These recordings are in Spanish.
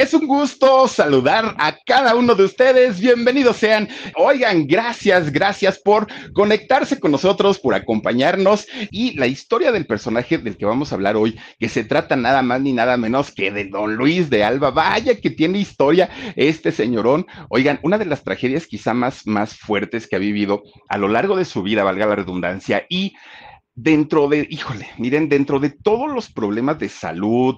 Es un gusto saludar a cada uno de ustedes. Bienvenidos sean. Oigan, gracias, gracias por conectarse con nosotros, por acompañarnos y la historia del personaje del que vamos a hablar hoy, que se trata nada más ni nada menos que de Don Luis de Alba. Vaya que tiene historia este señorón. Oigan, una de las tragedias quizá más, más fuertes que ha vivido a lo largo de su vida, valga la redundancia, y dentro de, híjole, miren, dentro de todos los problemas de salud,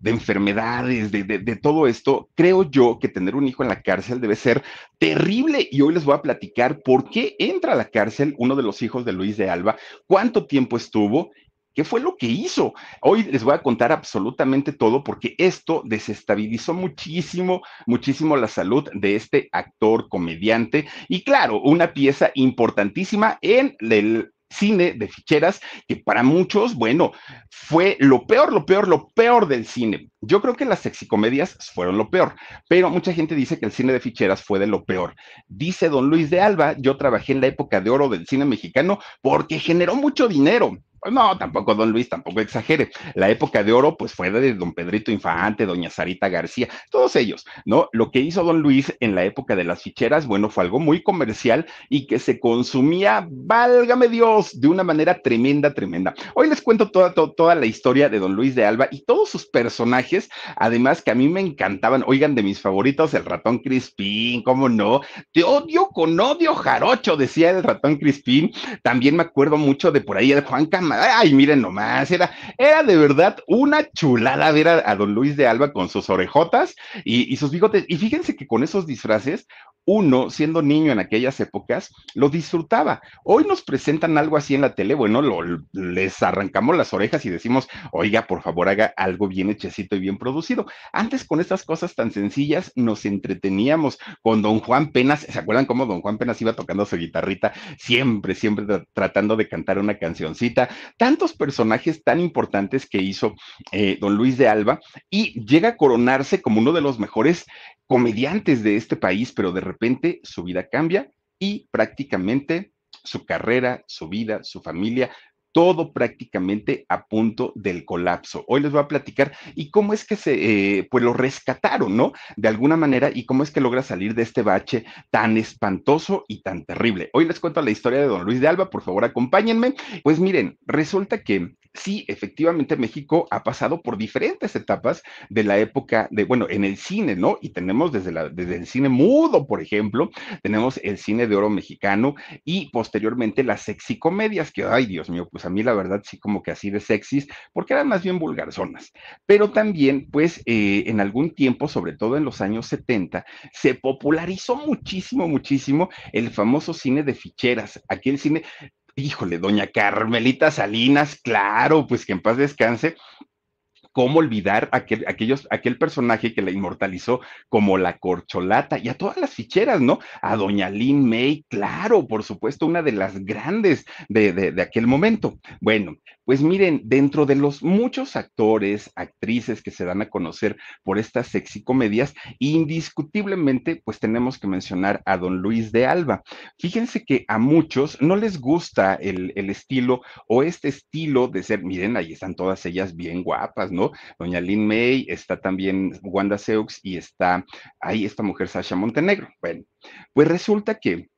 de enfermedades, de, de, todo esto, creo yo que tener un hijo en la cárcel debe ser terrible. Y hoy les voy a platicar por qué entra a la cárcel uno de los hijos de Luis de Alba, cuánto tiempo estuvo ¿Qué fue lo que hizo? Hoy les voy a contar absolutamente todo porque esto desestabilizó muchísimo, muchísimo la salud de este actor, comediante y claro, una pieza importantísima en el cine de ficheras que para muchos, bueno, fue lo peor, lo peor, lo peor del cine. Yo creo que las sexicomedias fueron lo peor, pero mucha gente dice que el cine de ficheras fue de lo peor. Dice don Luis de Alba, yo trabajé en la época de oro del cine mexicano porque generó mucho dinero. No, tampoco don Luis, tampoco exagere. La época de oro, pues fue de don Pedrito Infante, doña Sarita García, todos ellos, ¿no? Lo que hizo don Luis en la época de las ficheras, bueno, fue algo muy comercial y que se consumía, válgame Dios, de una manera tremenda, tremenda. Hoy les cuento toda, toda, toda la historia de don Luis de Alba y todos sus personajes, además que a mí me encantaban, oigan, de mis favoritos, el ratón Crispín, ¿cómo no? Te odio con odio jarocho, decía el ratón Crispín. También me acuerdo mucho de por ahí el Juan Cam Ay, miren nomás, era, era de verdad una chulada ver a, don Luis de Alba con sus orejotas y, y sus bigotes. Y fíjense que con esos disfraces, uno, siendo niño en aquellas épocas, lo disfrutaba. Hoy nos presentan algo así en la tele, bueno, lo, les arrancamos las orejas y decimos, oiga, por favor, haga algo bien hechecito y bien producido. Antes, con estas cosas tan sencillas, nos entreteníamos con don Juan Penas. ¿Se acuerdan cómo don Juan Penas iba tocando su guitarrita? Siempre, siempre tratando de cantar una cancioncita. Tantos personajes tan importantes que hizo eh, don Luis de Alba y llega a coronarse como uno de los mejores comediantes de este país, pero de repente su vida cambia y prácticamente su carrera, su vida, su familia, todo prácticamente a punto del colapso. Hoy les voy a platicar y cómo es que se, eh, pues lo rescataron, ¿no? De alguna manera y cómo es que logra salir de este bache tan espantoso y tan terrible. Hoy les cuento la historia de don Luis de Alba, por favor acompáñenme. Pues miren, resulta que sí, efectivamente México ha pasado por diferentes etapas de la época de, bueno, en el cine, ¿no? Y tenemos desde, la, desde el cine mudo, por ejemplo, tenemos el cine de oro mexicano y posteriormente las sexicomedias, que, ay Dios mío, pues a mí la verdad sí como que así de sexys, porque eran más bien vulgarzonas. Pero también, pues, eh, en algún tiempo, sobre todo en los años 70, se popularizó muchísimo, muchísimo el famoso cine de ficheras, aquel cine híjole, doña Carmelita Salinas, claro, pues que en paz descanse, ¿Cómo olvidar aquel, aquellos, aquel personaje que la inmortalizó como la corcholata y a todas las ficheras, ¿no? A doña Lynn May, claro, por supuesto, una de las grandes de, de, aquel momento. Bueno, pues miren, dentro de los muchos actores, actrices que se dan a conocer por estas sexy comedias, indiscutiblemente, pues tenemos que mencionar a don Luis de Alba. Fíjense que a muchos no les gusta el, el estilo o este estilo de ser, miren, ahí están todas ellas bien guapas, ¿no? Doña Lynn May, está también Wanda Seux y está ahí esta mujer Sasha Montenegro. Bueno, pues resulta que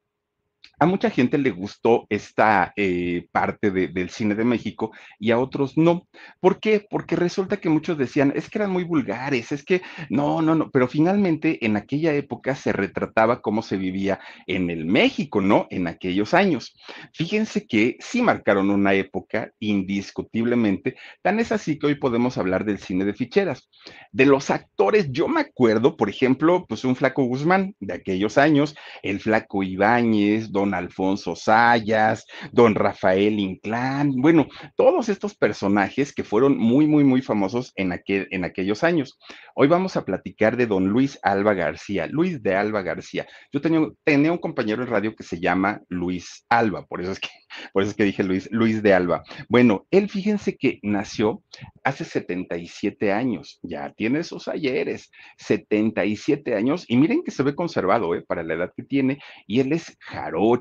a mucha gente le gustó esta eh, parte del cine de México y a otros no. ¿Por qué? Porque resulta que muchos decían, es que eran muy vulgares, es que no, no, no, pero finalmente en aquella época se retrataba cómo se vivía en el México, ¿no? En aquellos años. Fíjense que sí marcaron una época indiscutiblemente, tan es así que hoy podemos hablar del cine de ficheras. De los actores, yo me acuerdo, por ejemplo, pues un flaco Guzmán de aquellos años, el flaco Ibáñez, don Alfonso Sayas, don Rafael Inclán, bueno, todos estos personajes que fueron muy, muy, muy famosos en, aquel, en aquellos años. Hoy vamos a platicar de don Luis Alba García, Luis de Alba García. Yo tenía, un compañero en radio que se llama Luis Alba, por eso es que, por eso es que dije Luis, Luis de Alba. Bueno, él fíjense que nació hace 77 años, ya tiene sus ayeres, 77 años, y miren que se ve conservado, ¿eh? Para la edad que tiene, y él es Jarón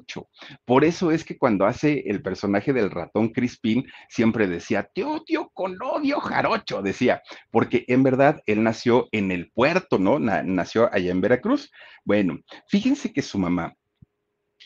Por eso es que cuando hace el personaje del ratón Crispín, siempre decía, te odio con odio jarocho, decía, porque en verdad él nació en el puerto, ¿no? nació allá en Veracruz. Bueno, fíjense que su mamá,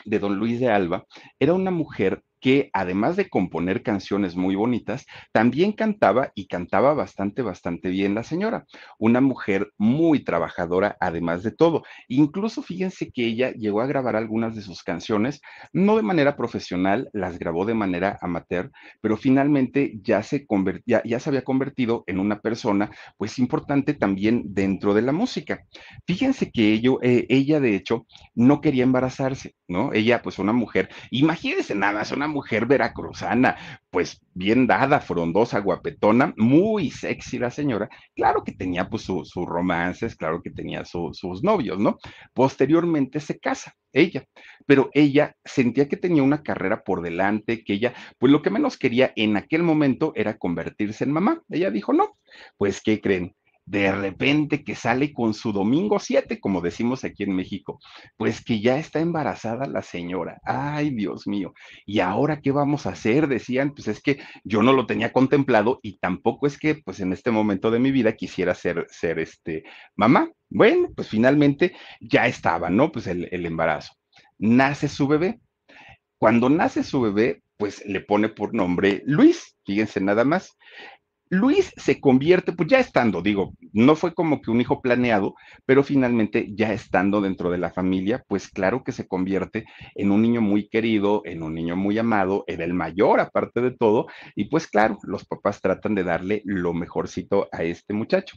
de don Luis de Alba, era una mujer que además de componer canciones muy bonitas, también cantaba y cantaba bastante, bastante bien la señora. Una mujer muy trabajadora, además de todo. Incluso fíjense que ella llegó a grabar algunas de sus canciones, no de manera profesional, las grabó de manera amateur, pero finalmente ya se, ya, ya se había convertido en una persona, pues importante también dentro de la música. Fíjense que ello, eh, ella, de hecho, no quería embarazarse, ¿no? Ella, pues una mujer, imagínense nada más, una mujer veracruzana, pues bien dada, frondosa, guapetona, muy sexy la señora. Claro que tenía pues sus romances, claro que tenía sus novios, ¿no? Posteriormente se casa ella, pero ella sentía que tenía una carrera por delante, que ella, pues lo que menos quería en aquel momento era convertirse en mamá. Ella dijo, no, pues ¿qué creen? De repente que sale con su domingo 7, como decimos aquí en México, pues que ya está embarazada la señora. Ay, Dios mío. ¿Y ahora qué vamos a hacer? Decían, pues es que yo no lo tenía contemplado y tampoco es que pues en este momento de mi vida quisiera ser, ser este mamá. Bueno, pues finalmente ya estaba, ¿no? Pues el, el embarazo. Nace su bebé. Cuando nace su bebé, pues le pone por nombre Luis, fíjense nada más. Luis se convierte, pues ya estando, digo, no fue como que un hijo planeado, pero finalmente ya estando dentro de la familia, pues claro que se convierte en un niño muy querido, en un niño muy amado, era el mayor aparte de todo, y pues claro, los papás tratan de darle lo mejorcito a este muchacho.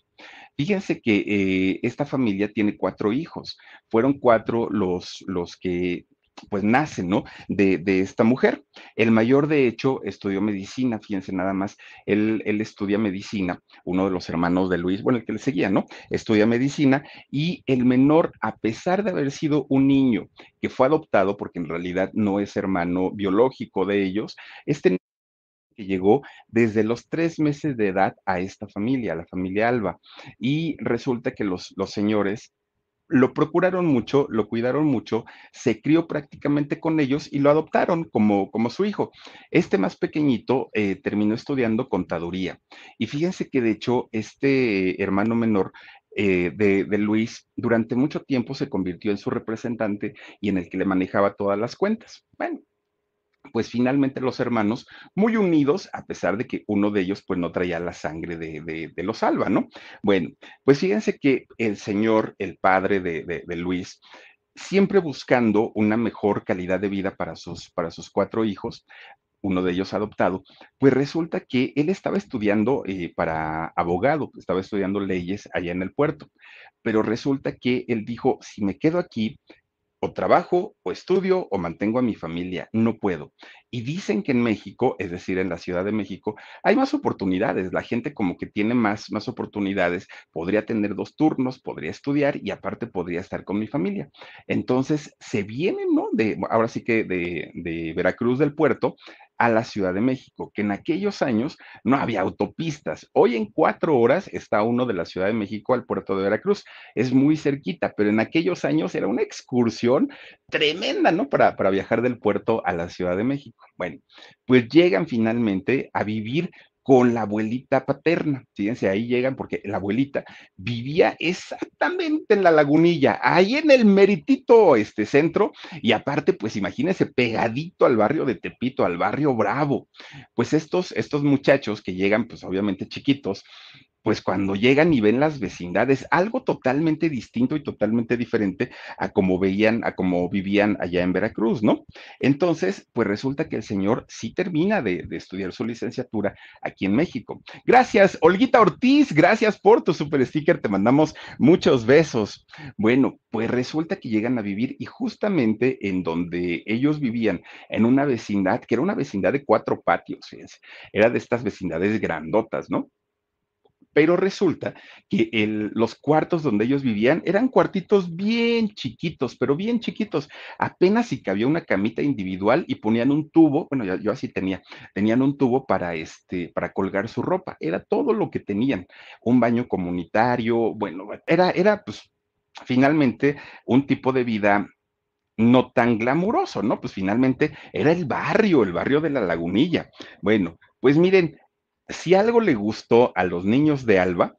Fíjense que eh, esta familia tiene cuatro hijos, fueron cuatro los, los que pues nace, ¿no? De, esta mujer. El mayor, de hecho, estudió medicina, fíjense nada más, él, él, estudia medicina, uno de los hermanos de Luis, bueno, el que le seguía, ¿no? Estudia medicina y el menor, a pesar de haber sido un niño que fue adoptado, porque en realidad no es hermano biológico de ellos, este que llegó desde los tres meses de edad a esta familia, a la familia Alba. Y resulta que los, los señores lo procuraron mucho, lo cuidaron mucho, se crió prácticamente con ellos y lo adoptaron como, como su hijo. Este más pequeñito eh, terminó estudiando contaduría. Y fíjense que de hecho este hermano menor eh, de, de, Luis durante mucho tiempo se convirtió en su representante y en el que le manejaba todas las cuentas. Bueno, pues finalmente los hermanos, muy unidos, a pesar de que uno de ellos pues no traía la sangre de, los Alba, ¿no? Bueno, pues fíjense que el señor, el padre de, Luis, siempre buscando una mejor calidad de vida para sus, para sus cuatro hijos, uno de ellos adoptado, pues resulta que él estaba estudiando eh, para abogado, estaba estudiando leyes allá en el puerto, pero resulta que él dijo, si me quedo aquí, o trabajo, o estudio, o mantengo a mi familia, no puedo. Y dicen que en México, es decir, en la Ciudad de México, hay más oportunidades, la gente como que tiene más, más oportunidades, podría tener dos turnos, podría estudiar y aparte podría estar con mi familia. Entonces, se vienen, ¿no? De, ahora sí que de, de Veracruz del puerto a la Ciudad de México, que en aquellos años no había autopistas. Hoy en cuatro horas está uno de la Ciudad de México al puerto de Veracruz. Es muy cerquita, pero en aquellos años era una excursión tremenda, ¿no? Para, para viajar del puerto a la Ciudad de México. Bueno, pues llegan finalmente a vivir con la abuelita paterna. Fíjense, ahí llegan porque la abuelita vivía exactamente en la lagunilla, ahí en el meritito este centro, y aparte, pues imagínense, pegadito al barrio de Tepito, al barrio Bravo. Pues estos, estos muchachos que llegan, pues obviamente chiquitos, pues cuando llegan y ven las vecindades, algo totalmente distinto y totalmente diferente a como veían, a como vivían allá en Veracruz, ¿no? Entonces, pues resulta que el señor sí termina de, estudiar su licenciatura aquí en México. Gracias, Olguita Ortiz, gracias por tu super sticker, te mandamos muchos besos. Bueno, pues resulta que llegan a vivir y justamente en donde ellos vivían, en una vecindad, que era una vecindad de cuatro patios, fíjense, era de estas vecindades grandotas, ¿no? Pero resulta que los cuartos donde ellos vivían eran cuartitos bien chiquitos, pero bien chiquitos. Apenas si cabía una camita individual y ponían un tubo, bueno, yo, así tenía, tenían un tubo para, este, para colgar su ropa. Era todo lo que tenían. Un baño comunitario, bueno, era, era pues finalmente un tipo de vida no tan glamuroso, ¿no? Pues finalmente era el barrio, el barrio de la lagunilla. Bueno, pues miren, si algo le gustó a los niños de Alba,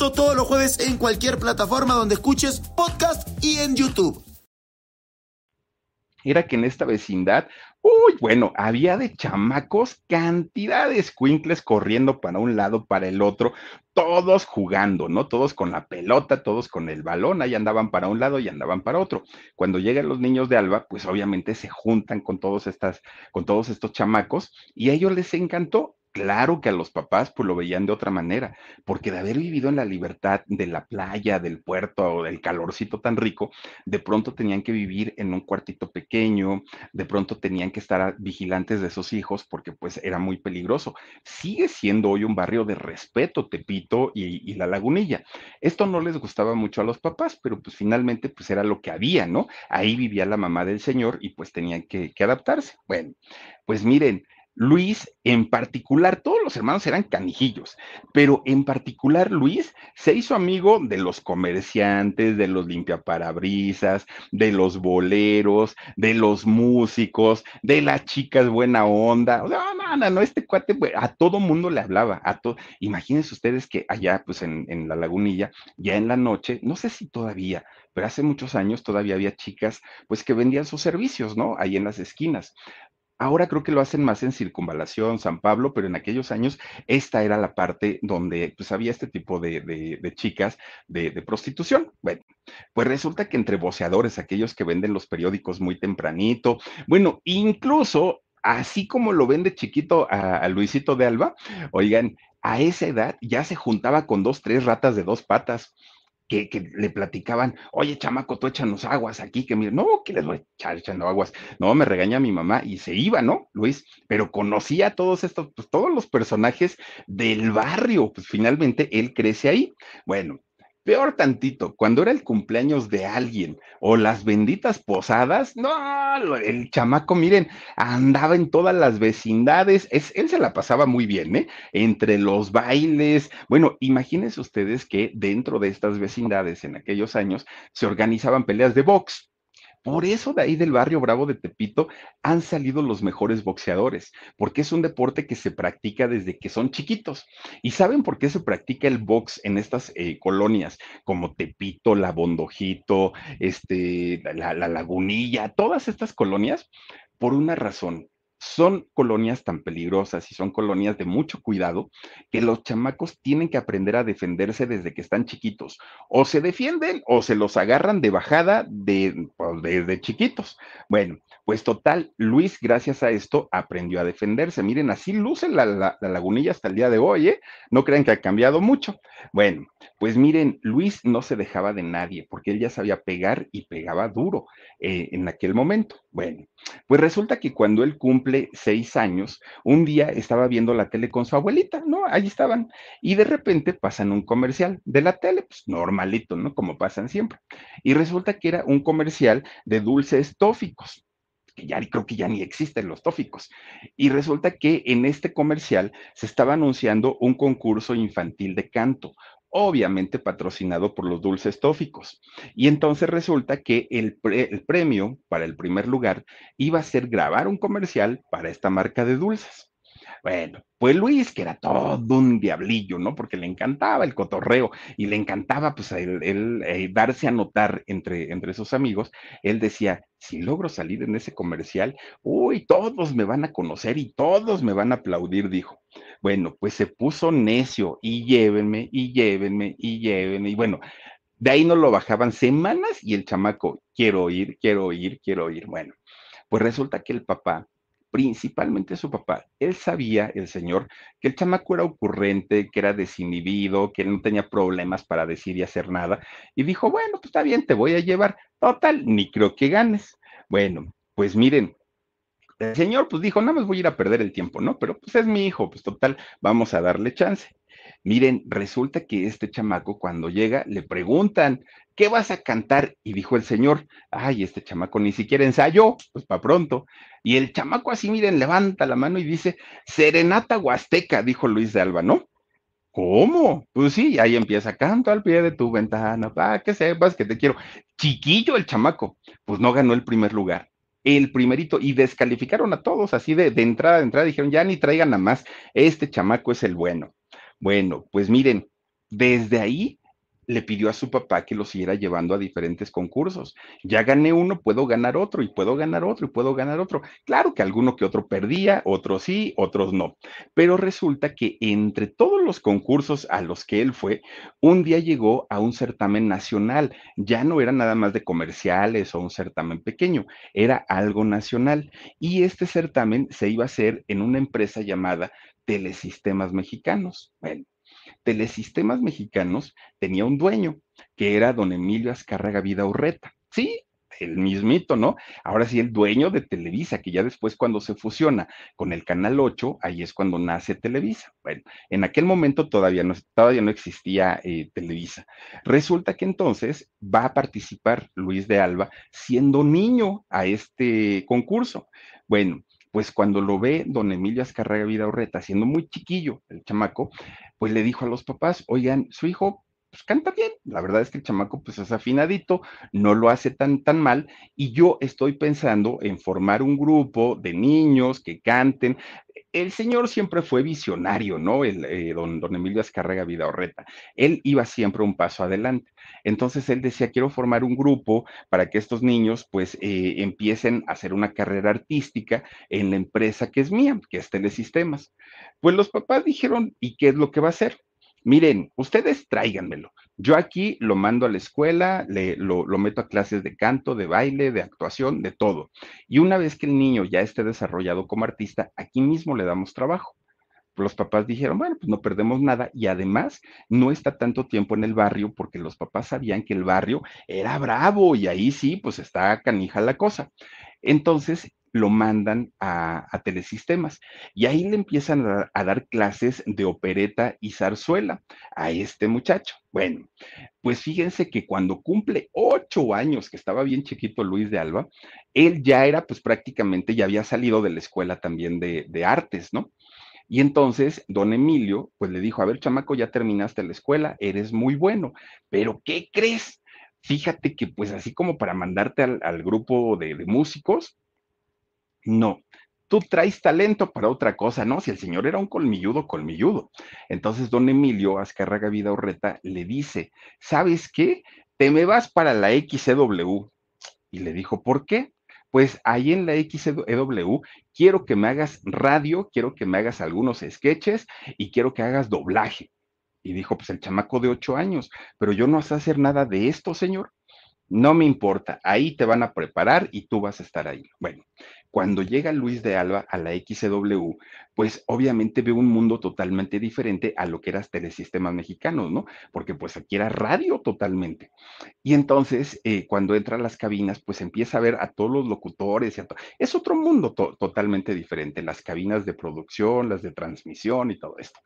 todos los jueves en cualquier plataforma donde escuches podcast y en YouTube. Era que en esta vecindad, uy, bueno, había de chamacos cantidades cuincles corriendo para un lado, para el otro, todos jugando, ¿no? Todos con la pelota, todos con el balón, ahí andaban para un lado y andaban para otro. Cuando llegan los niños de Alba, pues obviamente se juntan con todos estas, con todos estos chamacos y a ellos les encantó Claro que a los papás pues lo veían de otra manera, porque de haber vivido en la libertad de la playa, del puerto o del calorcito tan rico, de pronto tenían que vivir en un cuartito pequeño, de pronto tenían que estar vigilantes de sus hijos porque pues era muy peligroso. Sigue siendo hoy un barrio de respeto, Tepito y, la lagunilla. Esto no les gustaba mucho a los papás, pero pues finalmente pues era lo que había, ¿no? Ahí vivía la mamá del señor y pues tenían que, que adaptarse. Bueno, pues miren, Luis, en particular, todos los hermanos eran canijillos, pero en particular Luis se hizo amigo de los comerciantes, de los limpiaparabrisas, de los boleros, de los músicos, de las chicas buena onda. No, no, no, no este cuate a todo mundo le hablaba. A. Imagínense ustedes que allá, pues en, en la lagunilla, ya en la noche, no sé si todavía, pero hace muchos años todavía había chicas, pues que vendían sus servicios, ¿no? Ahí en las esquinas. Ahora creo que lo hacen más en Circunvalación, San Pablo, pero en aquellos años esta era la parte donde pues había este tipo de, chicas de, prostitución. Bueno, pues resulta que entre voceadores, aquellos que venden los periódicos muy tempranito, bueno, incluso así como lo vende chiquito a Luisito de Alba, oigan, a esa edad ya se juntaba con dos, tres ratas de dos patas que, le platicaban, oye, chamaco, tú échanos aguas aquí, que mire, no, que les voy a echar echando aguas. No, me regaña mi mamá y se iba, ¿no, Luis? Pero conocía a todos estos, pues todos los personajes del barrio, pues finalmente él crece ahí. Bueno, Peor tantito, cuando era el cumpleaños de alguien o las benditas posadas, no, el chamaco, miren, andaba en todas las vecindades, es, él se la pasaba muy bien, ¿eh? Entre los bailes, bueno, imagínense ustedes que dentro de estas vecindades en aquellos años se organizaban peleas de box. Por eso de ahí del barrio Bravo de Tepito han salido los mejores boxeadores, porque es un deporte que se practica desde que son chiquitos. ¿Y saben por qué se practica el box en estas eh, colonias como Tepito, La Bondojito, este, la, la Lagunilla, todas estas colonias? Por una razón, son colonias tan peligrosas y son colonias de mucho cuidado que los chamacos tienen que aprender a defenderse desde que están chiquitos. O se defienden o se los agarran de bajada de, pues, desde chiquitos. Bueno, pues total, Luis, gracias a esto, aprendió a defenderse. Miren, así luce la, lagunilla hasta el día de hoy, ¿eh? No crean que ha cambiado mucho. Bueno, pues miren, Luis no se dejaba de nadie porque él ya sabía pegar y pegaba duro eh, en aquel momento. Bueno, pues resulta que cuando él cumple seis años, un día estaba viendo la tele con su abuelita, ¿no? Ahí estaban. Y de repente pasan un comercial de la tele, pues normalito, ¿no? Como pasan siempre. Y resulta que era un comercial de dulces tóficos que ya creo que ya ni existen los tóficos. Y resulta que en este comercial se estaba anunciando un concurso infantil de canto, obviamente patrocinado por los dulces tóficos. Y entonces resulta que el, el, premio para el primer lugar iba a ser grabar un comercial para esta marca de dulces. Bueno, pues Luis, que era todo un diablillo, ¿no? Porque le encantaba el cotorreo y le encantaba, pues, el, eh, darse a notar entre, entre sus amigos, él decía, si logro salir en ese comercial, uy, todos me van a conocer y todos me van a aplaudir, dijo. Bueno, pues se puso necio y llévenme, y llévenme, y llévenme, y bueno, de ahí no lo bajaban semanas y el chamaco, quiero ir, quiero ir, quiero ir. Bueno, pues resulta que el papá principalmente su papá. Él sabía, el señor, que el chamaco era ocurrente, que era desinhibido, que no tenía problemas para decir y hacer nada. Y dijo, bueno, pues está bien, te voy a llevar. Total, ni creo que ganes. Bueno, pues miren, el señor pues dijo, nada más voy a ir a perder el tiempo, ¿no? Pero pues es mi hijo, pues total, vamos a darle chance. Miren, resulta que este chamaco cuando llega le preguntan, ¿qué vas a cantar? Y dijo el señor, ay, este chamaco ni siquiera ensayó, pues para pronto. Y el chamaco así, miren, levanta la mano y dice, Serenata Huasteca, dijo Luis de Alba, ¿no? ¿Cómo? Pues sí, ahí empieza, canto al pie de tu ventana, para que sepas que te quiero. Chiquillo el chamaco, pues no ganó el primer lugar. El primerito, y descalificaron a todos así de, de entrada, de entrada, dijeron, ya ni traigan a más, este chamaco es el bueno. Bueno, pues miren, desde ahí le pidió a su papá que lo siguiera llevando a diferentes concursos. Ya gané uno, puedo ganar otro, y puedo ganar otro, y puedo ganar otro. Claro que alguno que otro perdía, otros sí, otros no. Pero resulta que entre todos los concursos a los que él fue, un día llegó a un certamen nacional. Ya no era nada más de comerciales o un certamen pequeño, era algo nacional. Y este certamen se iba a hacer en una empresa llamada Telesistemas Mexicanos. Bueno, Telesistemas Mexicanos tenía un dueño, que era don Emilio Azcárraga Vida Urreta. Sí, el mismito, ¿no? Ahora sí, el dueño de Televisa, que ya después cuando se fusiona con el Canal 8, ahí es cuando nace Televisa. Bueno, en aquel momento todavía no, todavía no existía eh, Televisa. Resulta que entonces va a participar Luis de Alba siendo niño a este concurso. Bueno, pues cuando lo ve don Emilio Azcarraga Vida Urreta, siendo muy chiquillo el chamaco, pues le dijo a los papás, oigan, su hijo pues canta bien, la verdad es que el chamaco pues es afinadito, no lo hace tan tan mal y yo estoy pensando en formar un grupo de niños que canten, el señor siempre fue visionario, ¿no? El, eh, don, don, Emilio Vida Vidaorreta. Él iba siempre un paso adelante. Entonces él decía, quiero formar un grupo para que estos niños pues eh, empiecen a hacer una carrera artística en la empresa que es mía, que es Telesistemas. Pues los papás dijeron, ¿y qué es lo que va a hacer? Miren, ustedes tráiganmelo. Yo aquí lo mando a la escuela, le, lo, lo, meto a clases de canto, de baile, de actuación, de todo. Y una vez que el niño ya esté desarrollado como artista, aquí mismo le damos trabajo. Los papás dijeron, bueno, pues no perdemos nada y además no está tanto tiempo en el barrio porque los papás sabían que el barrio era bravo y ahí sí, pues está canija la cosa. Entonces, lo mandan a, telesistemas y ahí le empiezan a, a, dar clases de opereta y zarzuela a este muchacho. Bueno, pues fíjense que cuando cumple ocho años, que estaba bien chiquito Luis de Alba, él ya era pues prácticamente, ya había salido de la escuela también de, de artes, ¿no? Y entonces don Emilio pues le dijo, a ver, chamaco, ya terminaste la escuela, eres muy bueno, pero ¿qué crees? Fíjate que pues así como para mandarte al, al grupo de, de músicos, no, tú traes talento para otra cosa, ¿no? Si el señor era un colmilludo, colmilludo. Entonces, don Emilio Azcarraga Vida Urreta le dice, ¿sabes qué? Te me vas para la XCW. Y le dijo, ¿por qué? Pues ahí en la XCW quiero que me hagas radio, quiero que me hagas algunos sketches y quiero que hagas doblaje. Y dijo, pues el chamaco de ocho años, pero yo no sé hacer nada de esto, señor. No me importa, ahí te van a preparar y tú vas a estar ahí. Bueno, cuando llega Luis de Alba a la XCW, pues obviamente ve un mundo totalmente diferente a lo que era telesistemas mexicanos, ¿no? Porque pues aquí era radio totalmente. Y entonces, eh, cuando entra a las cabinas, pues empieza a ver a todos los locutores. Y es otro mundo to totalmente diferente, las cabinas de producción, las de transmisión y todo esto.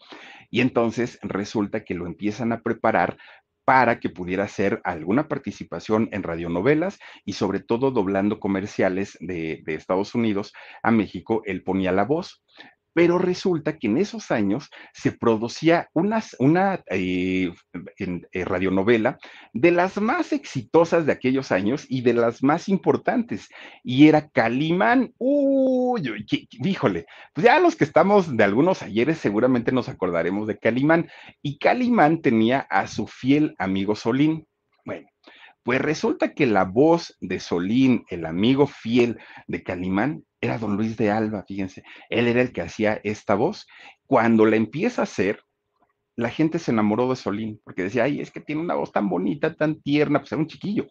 Y entonces resulta que lo empiezan a preparar para que pudiera hacer alguna participación en radionovelas y sobre todo doblando comerciales de, de, Estados Unidos a México, él ponía la voz pero resulta que en esos años se producía unas, una eh, eh, radionovela de las más exitosas de aquellos años y de las más importantes, y era Calimán. Uy, uy, híjole, pues ya los que estamos de algunos ayeres seguramente nos acordaremos de Calimán, y Calimán tenía a su fiel amigo Solín. Bueno, pues resulta que la voz de Solín, el amigo fiel de Calimán, era don Luis de Alba, fíjense, él era el que hacía esta voz. Cuando la empieza a hacer, la gente se enamoró de Solín, porque decía, ay, es que tiene una voz tan bonita, tan tierna, pues era un chiquillo.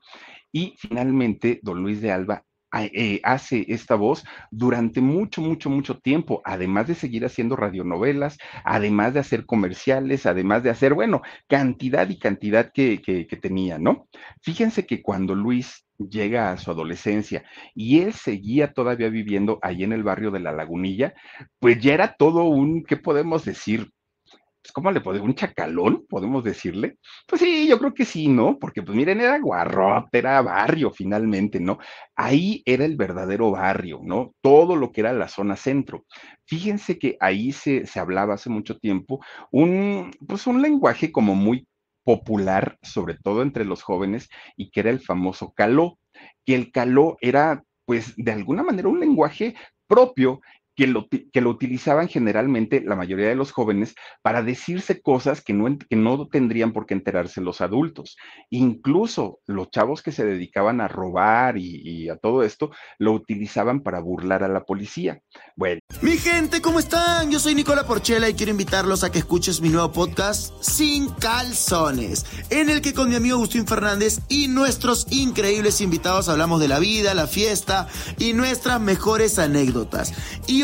Y finalmente, don Luis de Alba eh, hace esta voz durante mucho, mucho, mucho tiempo, además de seguir haciendo radionovelas, además de hacer comerciales, además de hacer, bueno, cantidad y cantidad que, que, que tenía, ¿no? Fíjense que cuando Luis llega a su adolescencia y él seguía todavía viviendo ahí en el barrio de La Lagunilla, pues ya era todo un, ¿qué podemos decir? Pues, ¿cómo le podemos? ¿Un chacalón? ¿Podemos decirle? Pues sí, yo creo que sí, ¿no? Porque, pues miren, era guarrote, era barrio finalmente, ¿no? Ahí era el verdadero barrio, ¿no? Todo lo que era la zona centro. Fíjense que ahí se, se hablaba hace mucho tiempo un, pues un lenguaje como muy popular, sobre todo entre los jóvenes, y que era el famoso caló, que el caló era, pues, de alguna manera un lenguaje propio que lo, que lo, utilizaban generalmente la mayoría de los jóvenes para decirse cosas que no, que no tendrían por qué enterarse los adultos. Incluso los chavos que se dedicaban a robar y, y, a todo esto lo utilizaban para burlar a la policía. Bueno. Mi gente, ¿cómo están? Yo soy Nicola Porchela y quiero invitarlos a que escuches mi nuevo podcast Sin Calzones, en el que con mi amigo Agustín Fernández y nuestros increíbles invitados hablamos de la vida, la fiesta y nuestras mejores anécdotas. Y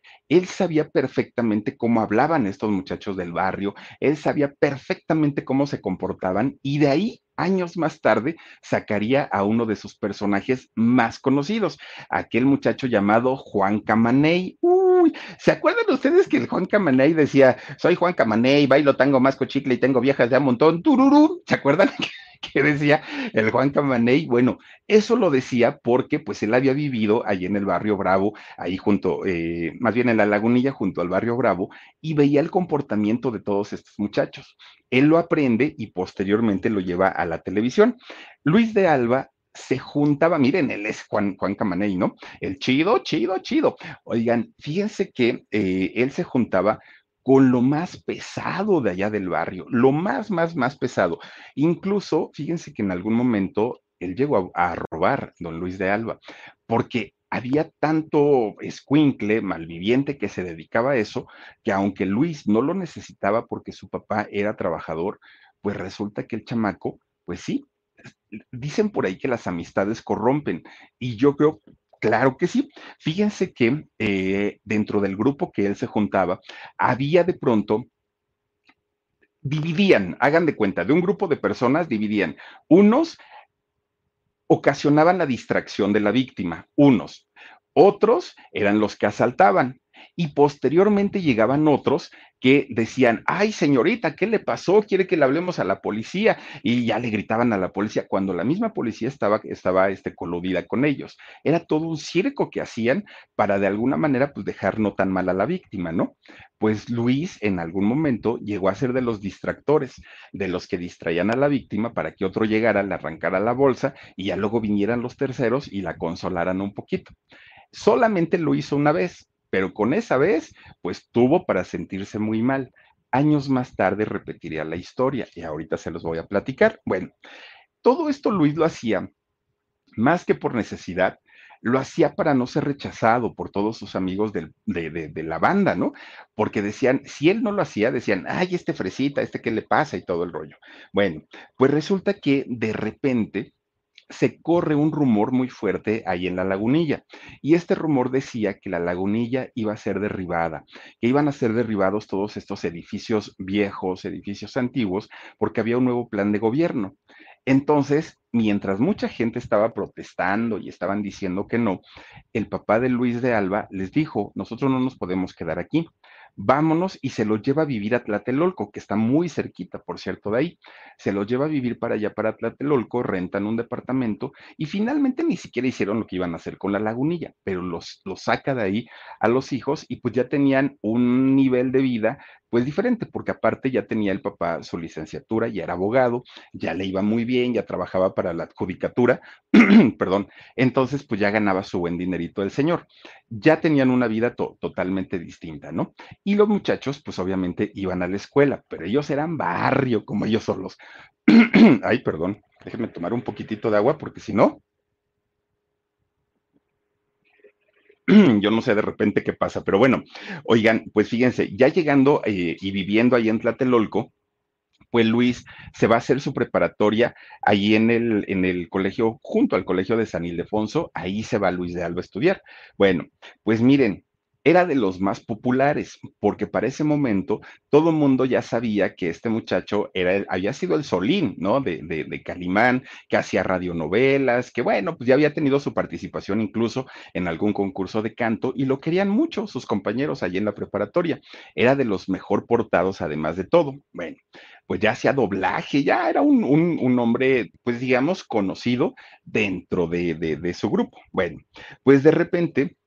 él sabía perfectamente cómo hablaban estos muchachos del barrio, él sabía perfectamente cómo se comportaban y de ahí años más tarde sacaría a uno de sus personajes más conocidos, aquel muchacho llamado Juan Camaney. Uy, ¿se acuerdan ustedes que el Juan Camaney decía, soy Juan Camaney, bailo tango más chicle y tengo viejas de un montón, tururú? ¿Se acuerdan? que decía el Juan Camaney. Bueno, eso lo decía porque pues él había vivido ahí en el barrio Bravo, ahí junto, eh, más bien en la lagunilla, junto al barrio Bravo, y veía el comportamiento de todos estos muchachos. Él lo aprende y posteriormente lo lleva a la televisión. Luis de Alba se juntaba, miren, él es Juan, Juan Camaney, ¿no? El chido, chido, chido. Oigan, fíjense que eh, él se juntaba con lo más pesado de allá del barrio, lo más, más, más pesado. Incluso, fíjense que en algún momento él llegó a, a robar, don Luis de Alba, porque había tanto escuincle, malviviente que se dedicaba a eso, que aunque Luis no lo necesitaba porque su papá era trabajador, pues resulta que el chamaco, pues sí, dicen por ahí que las amistades corrompen, y yo creo Claro que sí. Fíjense que eh, dentro del grupo que él se juntaba, había de pronto, dividían, hagan de cuenta, de un grupo de personas dividían. Unos ocasionaban la distracción de la víctima, unos. Otros eran los que asaltaban y posteriormente llegaban otros que decían, ay señorita, ¿qué le pasó? ¿Quiere que le hablemos a la policía? Y ya le gritaban a la policía cuando la misma policía estaba, estaba este, coludida con ellos. Era todo un circo que hacían para de alguna manera pues dejar no tan mal a la víctima, ¿no? Pues Luis en algún momento llegó a ser de los distractores, de los que distraían a la víctima para que otro llegara, le arrancara la bolsa y ya luego vinieran los terceros y la consolaran un poquito. Solamente lo hizo una vez, pero con esa vez, pues tuvo para sentirse muy mal. Años más tarde repetiría la historia y ahorita se los voy a platicar. Bueno, todo esto Luis lo hacía más que por necesidad, lo hacía para no ser rechazado por todos sus amigos de, de, de, la banda, ¿no? Porque decían, si él no lo hacía, decían, ay, este fresita, este qué le pasa y todo el rollo. Bueno, pues resulta que de repente se corre un rumor muy fuerte ahí en la lagunilla. Y este rumor decía que la lagunilla iba a ser derribada, que iban a ser derribados todos estos edificios viejos, edificios antiguos, porque había un nuevo plan de gobierno. Entonces, mientras mucha gente estaba protestando y estaban diciendo que no, el papá de Luis de Alba les dijo, nosotros no nos podemos quedar aquí vámonos y se lo lleva a vivir a Tlatelolco, que está muy cerquita, por cierto, de ahí. Se lo lleva a vivir para allá, para Tlatelolco, rentan un departamento y finalmente ni siquiera hicieron lo que iban a hacer con la lagunilla, pero los, los saca de ahí a los hijos y pues ya tenían un nivel de vida pues diferente, porque aparte ya tenía el papá su licenciatura, ya era abogado, ya le iba muy bien, ya trabajaba para la judicatura, perdón, entonces pues ya ganaba su buen dinerito el señor. Ya tenían una vida totalmente distinta, ¿no? Y los muchachos pues obviamente iban a la escuela, pero ellos eran barrio como ellos solos. Ay, perdón, déjenme tomar un poquitito de agua porque si no, yo no sé de repente qué pasa, pero bueno, oigan, pues fíjense, ya llegando eh, y viviendo ahí en Tlatelolco, pues Luis se va a hacer su preparatoria ahí en el, en el colegio, junto al colegio de San Ildefonso, ahí se va Luis de Alba a estudiar. Bueno, pues miren, era de los más populares, porque para ese momento todo el mundo ya sabía que este muchacho era, había sido el Solín, ¿no? De, de, Calimán, que hacía radionovelas, que bueno, pues ya había tenido su participación incluso en algún concurso de canto y lo querían mucho sus compañeros allí en la preparatoria. Era de los mejor portados, además de todo. Bueno, pues ya hacía doblaje, ya era un, un, hombre, pues digamos, conocido dentro de, de su grupo. Bueno, pues de repente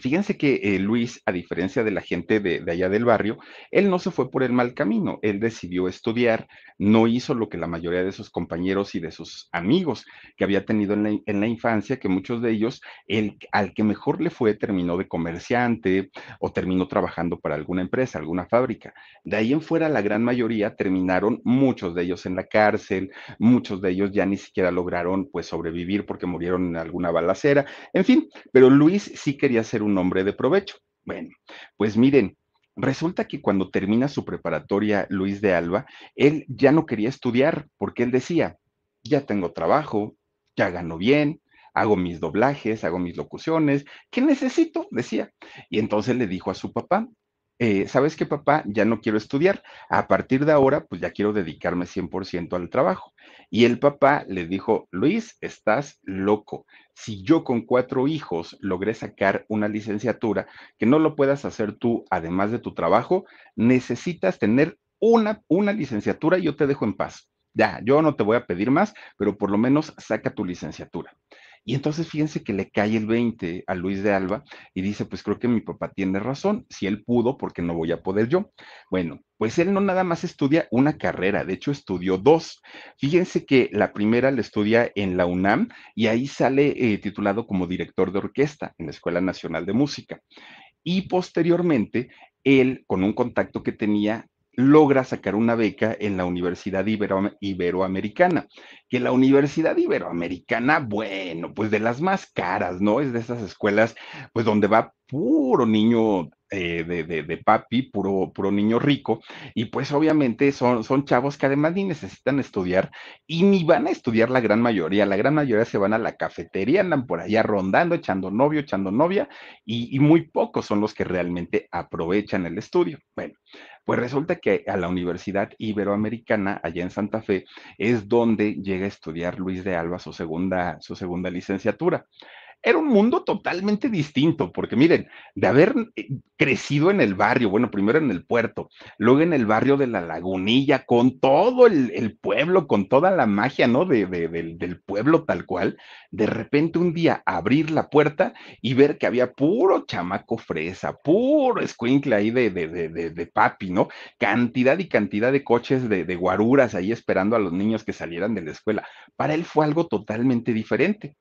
Fíjense que eh, Luis, a diferencia de la gente de, allá del barrio, él no se fue por el mal camino, él decidió estudiar, no hizo lo que la mayoría de sus compañeros y de sus amigos que había tenido en la, infancia, que muchos de ellos, el, al que mejor le fue, terminó de comerciante o terminó trabajando para alguna empresa, alguna fábrica. De ahí en fuera, la gran mayoría terminaron, muchos de ellos en la cárcel, muchos de ellos ya ni siquiera lograron pues sobrevivir porque murieron en alguna balacera, en fin, pero Luis sí quería ser un hombre de provecho. Bueno, pues miren, resulta que cuando termina su preparatoria Luis de Alba, él ya no quería estudiar porque él decía, ya tengo trabajo, ya gano bien, hago mis doblajes, hago mis locuciones, ¿qué necesito? Decía. Y entonces le dijo a su papá, eh, ¿sabes qué, papá? Ya no quiero estudiar. A partir de ahora, pues ya quiero dedicarme 100% al trabajo. Y el papá le dijo, Luis, estás loco. Si yo con cuatro hijos logré sacar una licenciatura, que no lo puedas hacer tú, además de tu trabajo, necesitas tener una, una licenciatura y yo te dejo en paz. Ya, yo no te voy a pedir más, pero por lo menos saca tu licenciatura. Y entonces fíjense que le cae el 20 a Luis de Alba y dice, pues creo que mi papá tiene razón, si él pudo, ¿por qué no voy a poder yo? Bueno, pues él no nada más estudia una carrera, de hecho estudió dos. Fíjense que la primera la estudia en la UNAM y ahí sale eh, titulado como director de orquesta en la Escuela Nacional de Música. Y posteriormente, él, con un contacto que tenía, logra sacar una beca en la Universidad Iberoamericana, que la Universidad Iberoamericana, bueno, pues de las más caras, ¿no? Es de esas escuelas, pues donde va puro niño eh, de, de, papi, puro, puro niño rico, y pues obviamente son, son chavos que además ni necesitan estudiar y ni van a estudiar la gran mayoría, la gran mayoría se van a la cafetería, andan por allá rondando, echando novio, echando novia, y, y muy pocos son los que realmente aprovechan el estudio. Bueno, pues resulta que a la Universidad Iberoamericana, allá en Santa Fe, es donde llega a estudiar Luis de Alba su segunda, su segunda licenciatura era un mundo totalmente distinto, porque miren, de haber eh, crecido en el barrio, bueno, primero en el puerto, luego en el barrio de la lagunilla, con todo el, pueblo, con toda la magia, ¿no? De, del, pueblo tal cual, de repente un día abrir la puerta y ver que había puro chamaco fresa, puro escuincle ahí de, de, papi, ¿no? Cantidad y cantidad de coches de guaruras ahí esperando a los niños que salieran de la escuela. Para él fue algo totalmente diferente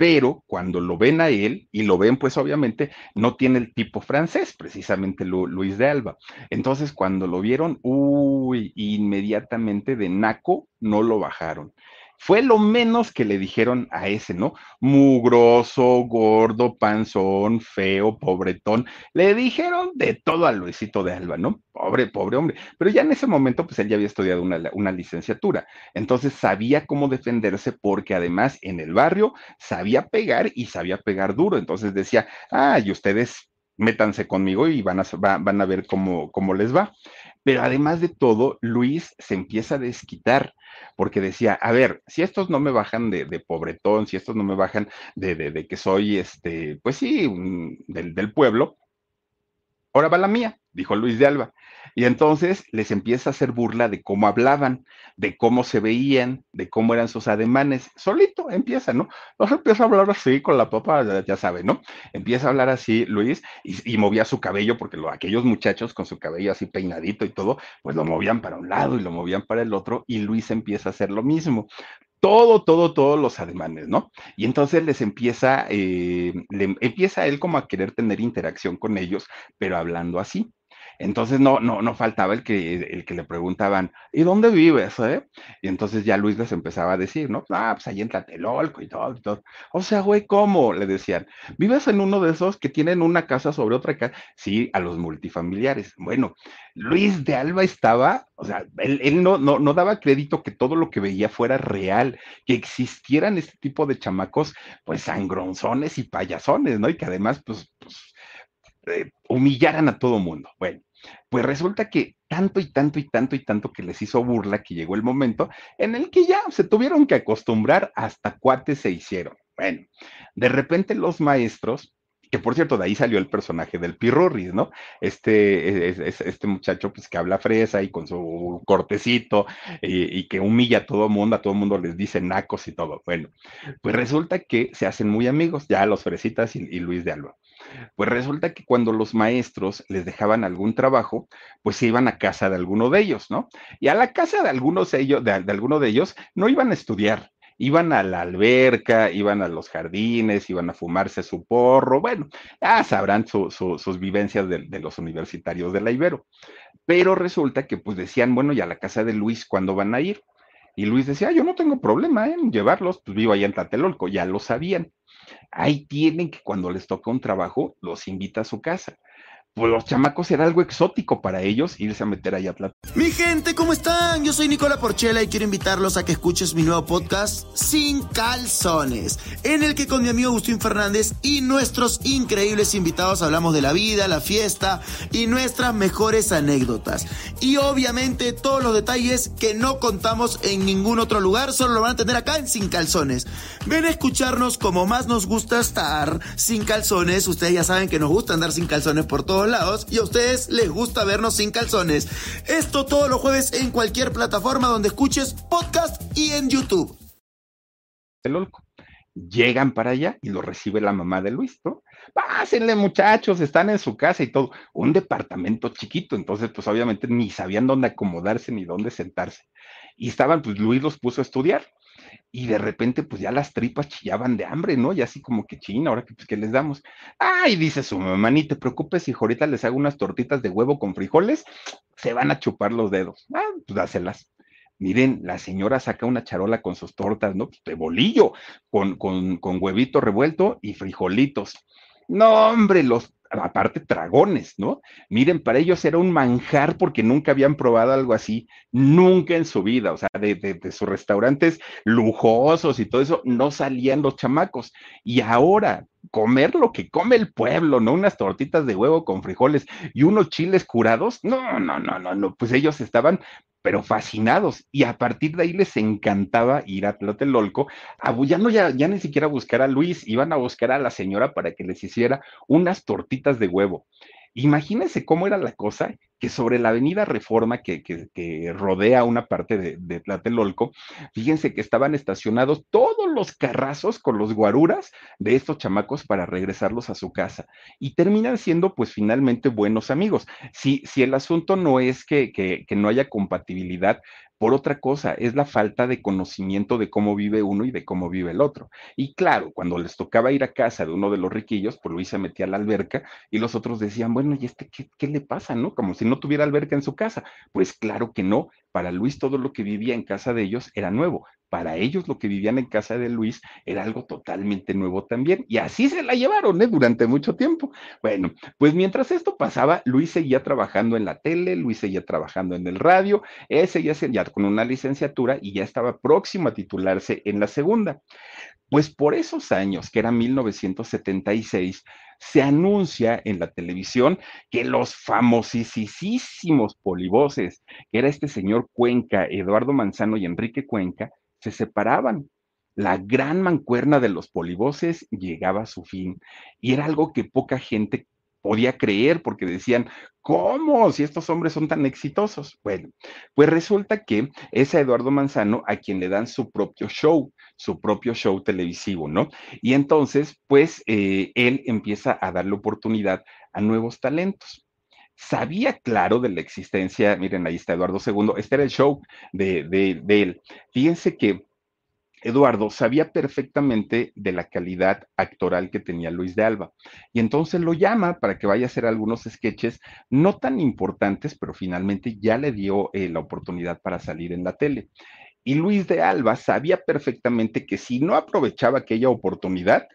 pero cuando lo ven a él, y lo ven pues obviamente, no tiene el tipo francés, precisamente Luis de Alba. Entonces cuando lo vieron, uy, inmediatamente de Naco no lo bajaron. Fue lo menos que le dijeron a ese, ¿no? Mugroso, gordo, panzón, feo, pobretón. Le dijeron de todo a Luisito de Alba, ¿no? Pobre, pobre hombre. Pero ya en ese momento, pues él ya había estudiado una, una licenciatura. Entonces sabía cómo defenderse porque además en el barrio sabía pegar y sabía pegar duro. Entonces decía, ah, y ustedes métanse conmigo y van a, van a ver cómo, cómo les va. Pero además de todo, Luis se empieza a desquitar porque decía, a ver, si estos no me bajan de, pobretón, si estos no me bajan de, de, que soy, este, pues sí, del, del pueblo, ahora va la mía, dijo Luis de Alba. Y entonces les empieza a hacer burla de cómo hablaban, de cómo se veían, de cómo eran sus ademanes. Solito empieza, ¿no? Empieza a hablar así con la papa, ya sabe, ¿no? Empieza a hablar así Luis y, movía su cabello, porque lo, aquellos muchachos con su cabello así peinadito y todo, pues lo movían para un lado y lo movían para el otro, y Luis empieza a hacer lo mismo todo, todo, todos los ademanes, ¿no? Y entonces les empieza, eh, le, empieza él como a querer tener interacción con ellos, pero hablando así. Entonces no, no, no faltaba el que, el que le preguntaban, ¿y dónde vives? Eh? Y entonces ya Luis les empezaba a decir, ¿no? Ah, pues ahí en Tlatelolco y todo, y todo. O sea, güey, ¿cómo? Le decían, ¿vives en uno de esos que tienen una casa sobre otra casa? Sí, a los multifamiliares. Bueno, Luis de Alba estaba, o sea, él, él no, no, no daba crédito que todo lo que veía fuera real, que existieran este tipo de chamacos, pues sangronzones y payasones, ¿no? Y que además, pues, pues eh, humillaran a todo mundo. Bueno, pues resulta que tanto y tanto y tanto y tanto que les hizo burla que llegó el momento en el que ya se tuvieron que acostumbrar hasta cuates se hicieron. Bueno, de repente los maestros, que por cierto, de ahí salió el personaje del Pirurris, ¿no? Este, es, este muchacho pues que habla fresa y con su cortecito y, que humilla a todo mundo, a todo mundo les dice nacos y todo. Bueno, pues resulta que se hacen muy amigos, ya los fresitas y Luis de Alba. Pues resulta que cuando los maestros les dejaban algún trabajo, pues se iban a casa de alguno de ellos, ¿no? Y a la casa de algunos ellos, de, alguno de ellos, no iban a estudiar, iban a la alberca, iban a los jardines, iban a fumarse su porro, bueno, ya sabrán sus vivencias de, de, los universitarios de la Ibero. Pero resulta que pues decían, bueno, y a la casa de Luis, ¿cuándo van a ir? Y Luis decía, yo no tengo problema en llevarlos, pues vivo allá en Tlatelolco, ya lo sabían. Ahí tienen que cuando les toca un trabajo, los invita a su casa pues los chamacos era algo exótico para ellos irse a meter ahí a Plata. Mi gente, ¿cómo están? Yo soy Nicola Porchela y quiero invitarlos a que escuches mi nuevo podcast Sin Calzones, en el que con mi amigo Agustín Fernández y nuestros increíbles invitados hablamos de la vida, la fiesta y nuestras mejores anécdotas. Y obviamente todos los detalles que no contamos en ningún otro lugar, solo lo van a tener acá en Sin Calzones. Ven a escucharnos como más nos gusta estar sin calzones. Ustedes ya saben que nos gusta andar sin calzones por todo lados y a ustedes les gusta vernos sin calzones. Esto todos los jueves en cualquier plataforma donde escuches podcast y en YouTube. Llegan para allá y lo recibe la mamá de Luis, ¿no? Pásenle muchachos, están en su casa y todo. Un departamento chiquito, entonces pues obviamente ni sabían dónde acomodarse ni dónde sentarse. Y estaban, pues Luis los puso a estudiar y de repente pues ya las tripas chillaban de hambre, ¿no? Y así como que china, ahora que pues, ¿qué les damos? Ay, dice su mamá, ni te preocupes, si ahorita les hago unas tortitas de huevo con frijoles, se van a chupar los dedos. Ah, pues dáselas. Miren, la señora saca una charola con sus tortas, ¿no? Pues, de bolillo, con, con, con huevito revuelto y frijolitos. No, hombre, los aparte dragones, ¿no? Miren, para ellos era un manjar porque nunca habían probado algo así, nunca en su vida, o sea, de, de, sus restaurantes lujosos y todo eso, no salían los chamacos. Y ahora, comer lo que come el pueblo, ¿no? Unas tortitas de huevo con frijoles y unos chiles curados, no, no, no, no, no, pues ellos estaban pero fascinados, y a partir de ahí les encantaba ir a Tlatelolco, a, ya ya, ya ni siquiera buscar a Luis, iban a buscar a la señora para que les hiciera unas tortitas de huevo. Imagínense cómo era la cosa que sobre la avenida Reforma que, rodea una parte de, de, Tlatelolco, fíjense que estaban estacionados todos los carrazos con los guaruras de estos chamacos para regresarlos a su casa. Y terminan siendo pues finalmente buenos amigos. Si, si el asunto no es que, que no haya compatibilidad, por otra cosa, es la falta de conocimiento de cómo vive uno y de cómo vive el otro. Y claro, cuando les tocaba ir a casa de uno de los riquillos, pues Luis se metía a la alberca y los otros decían, bueno, ¿y este qué, qué le pasa, no? Como si no tuviera alberca en su casa. Pues claro que no. Para Luis todo lo que vivía en casa de ellos era nuevo. Para ellos lo que vivían en casa de Luis era algo totalmente nuevo también. Y así se la llevaron ¿eh? durante mucho tiempo. Bueno, pues mientras esto pasaba, Luis seguía trabajando en la tele, Luis seguía trabajando en el radio, él seguía ya con una licenciatura y ya estaba próximo a titularse en la segunda. Pues por esos años, que era 1976, se anuncia en la televisión que los famosísimos polivoces, que era este señor Cuenca, Eduardo Manzano y Enrique Cuenca, se separaban. La gran mancuerna de los polivoces llegaba a su fin y era algo que poca gente podía creer porque decían, ¿cómo? Si estos hombres son tan exitosos. Bueno, pues resulta que es a Eduardo Manzano a quien le dan su propio show, su propio show televisivo, ¿no? Y entonces, pues eh, él empieza a darle oportunidad a nuevos talentos sabía claro de la existencia, miren, ahí está Eduardo II, este era el show de, de, él. Fíjense que Eduardo sabía perfectamente de la calidad actoral que tenía Luis de Alba y entonces lo llama para que vaya a hacer algunos sketches no tan importantes, pero finalmente ya le dio eh, la oportunidad para salir en la tele. Y Luis de Alba sabía perfectamente que si no aprovechaba aquella oportunidad,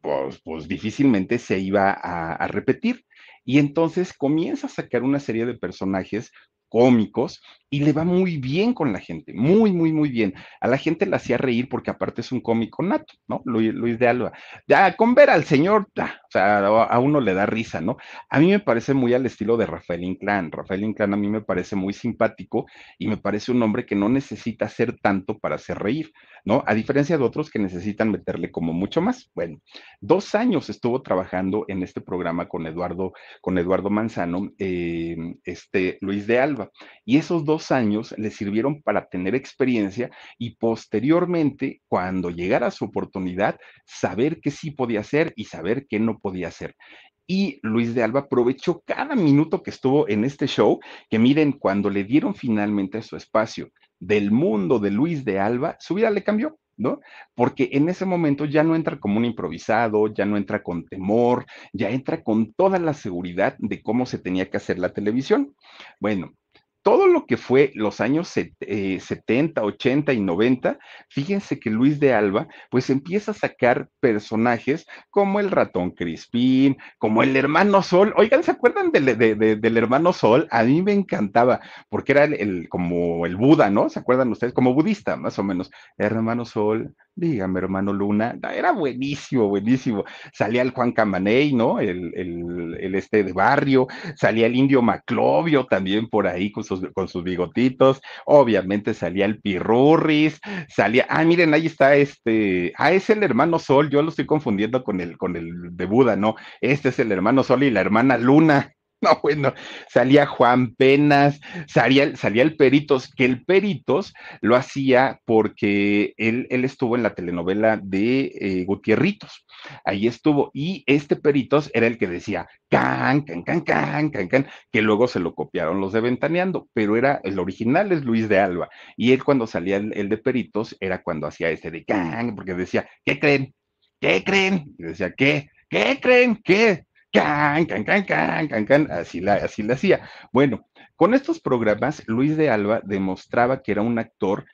pues, pues difícilmente se iba a repetir. Y entonces comienza a sacar una serie de personajes cómicos y le va muy bien con la gente, muy, muy, muy bien. A la gente la hacía reír porque aparte es un cómico nato, ¿no? Luis, de Alba. Ya, con ver al señor, o sea, a uno le da risa, ¿no? A mí me parece muy al estilo de Rafael Inclán. Rafael Inclán a mí me parece muy simpático y me parece un hombre que no necesita hacer tanto para hacer reír, ¿no? A diferencia de otros que necesitan meterle como mucho más. Bueno, dos años estuvo trabajando en este programa con Eduardo, con Eduardo Manzano, eh, este Luis de Alba. Y esos dos años le sirvieron para tener experiencia y posteriormente, cuando llegara su oportunidad, saber qué sí podía hacer y saber qué no podía hacer. Y Luis de Alba aprovechó cada minuto que estuvo en este show, que miren, cuando le dieron finalmente su espacio del mundo de Luis de Alba, su vida le cambió. ¿no? Porque en ese momento ya no entra como un improvisado, ya no entra con temor, ya entra con toda la seguridad de cómo se tenía que hacer la televisión. Bueno, todo lo que fue los años 70, 80 eh, y 90, fíjense que Luis de Alba, pues empieza a sacar personajes como el ratón Crispín, como el hermano Sol. Oigan, ¿se acuerdan del, hermano Sol? A mí me encantaba, porque era el, como el Buda, ¿no? ¿Se acuerdan ustedes? Como budista, más o menos. Hermano Sol, dígame, hermano Luna. Era buenísimo, buenísimo. Salía el Juan Camaney, ¿no? El, el, este de barrio. Salía el indio Maclovio también por ahí con con sus bigotitos, obviamente salía el Pirurris, salía, ah, miren, ahí está este, ah, es el hermano Sol, yo lo estoy confundiendo con el, con el de Buda, no, este es el hermano Sol y la hermana Luna. No, bueno, salía Juan Penas, salía, salía el Peritos, que el Peritos lo hacía porque él, él estuvo en la telenovela de eh, Gutierritos. Ahí estuvo. Y este Peritos era el que decía can, can, can, can, can, can, que luego se lo copiaron los de Ventaneando, pero era el original es Luis de Alba. Y él cuando salía el, de Peritos era cuando hacía ese de can, porque decía, ¿qué creen? ¿Qué creen? Y decía, ¿qué? ¿Qué creen? ¿Qué? Can, can, can, can, can, así la, así la hacía. Bueno, con estos programas, Luis de Alba demostraba que era un actor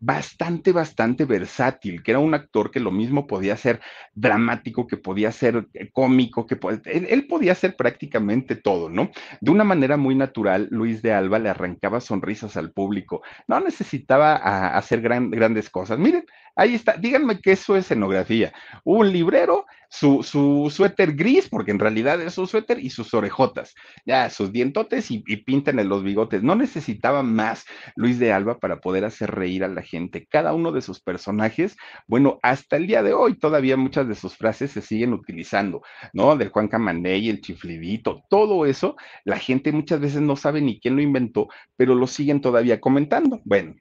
bastante, bastante versátil, que era un actor que lo mismo podía ser dramático, que podía ser eh, cómico, que él, podía ser prácticamente todo, ¿no? De una manera muy natural, Luis de Alba le arrancaba sonrisas al público, no necesitaba hacer grandes cosas. Miren, Ahí está, díganme qué es su escenografía. Un librero, su, su, suéter gris, porque en realidad es su suéter, y sus orejotas, ya, sus dientotes y, y en los bigotes. No necesitaba más Luis de Alba para poder hacer reír a la gente. Cada uno de sus personajes, bueno, hasta el día de hoy todavía muchas de sus frases se siguen utilizando, ¿no? Del Juan Camaney, el chiflidito, todo eso, la gente muchas veces no sabe ni quién lo inventó, pero lo siguen todavía comentando. Bueno,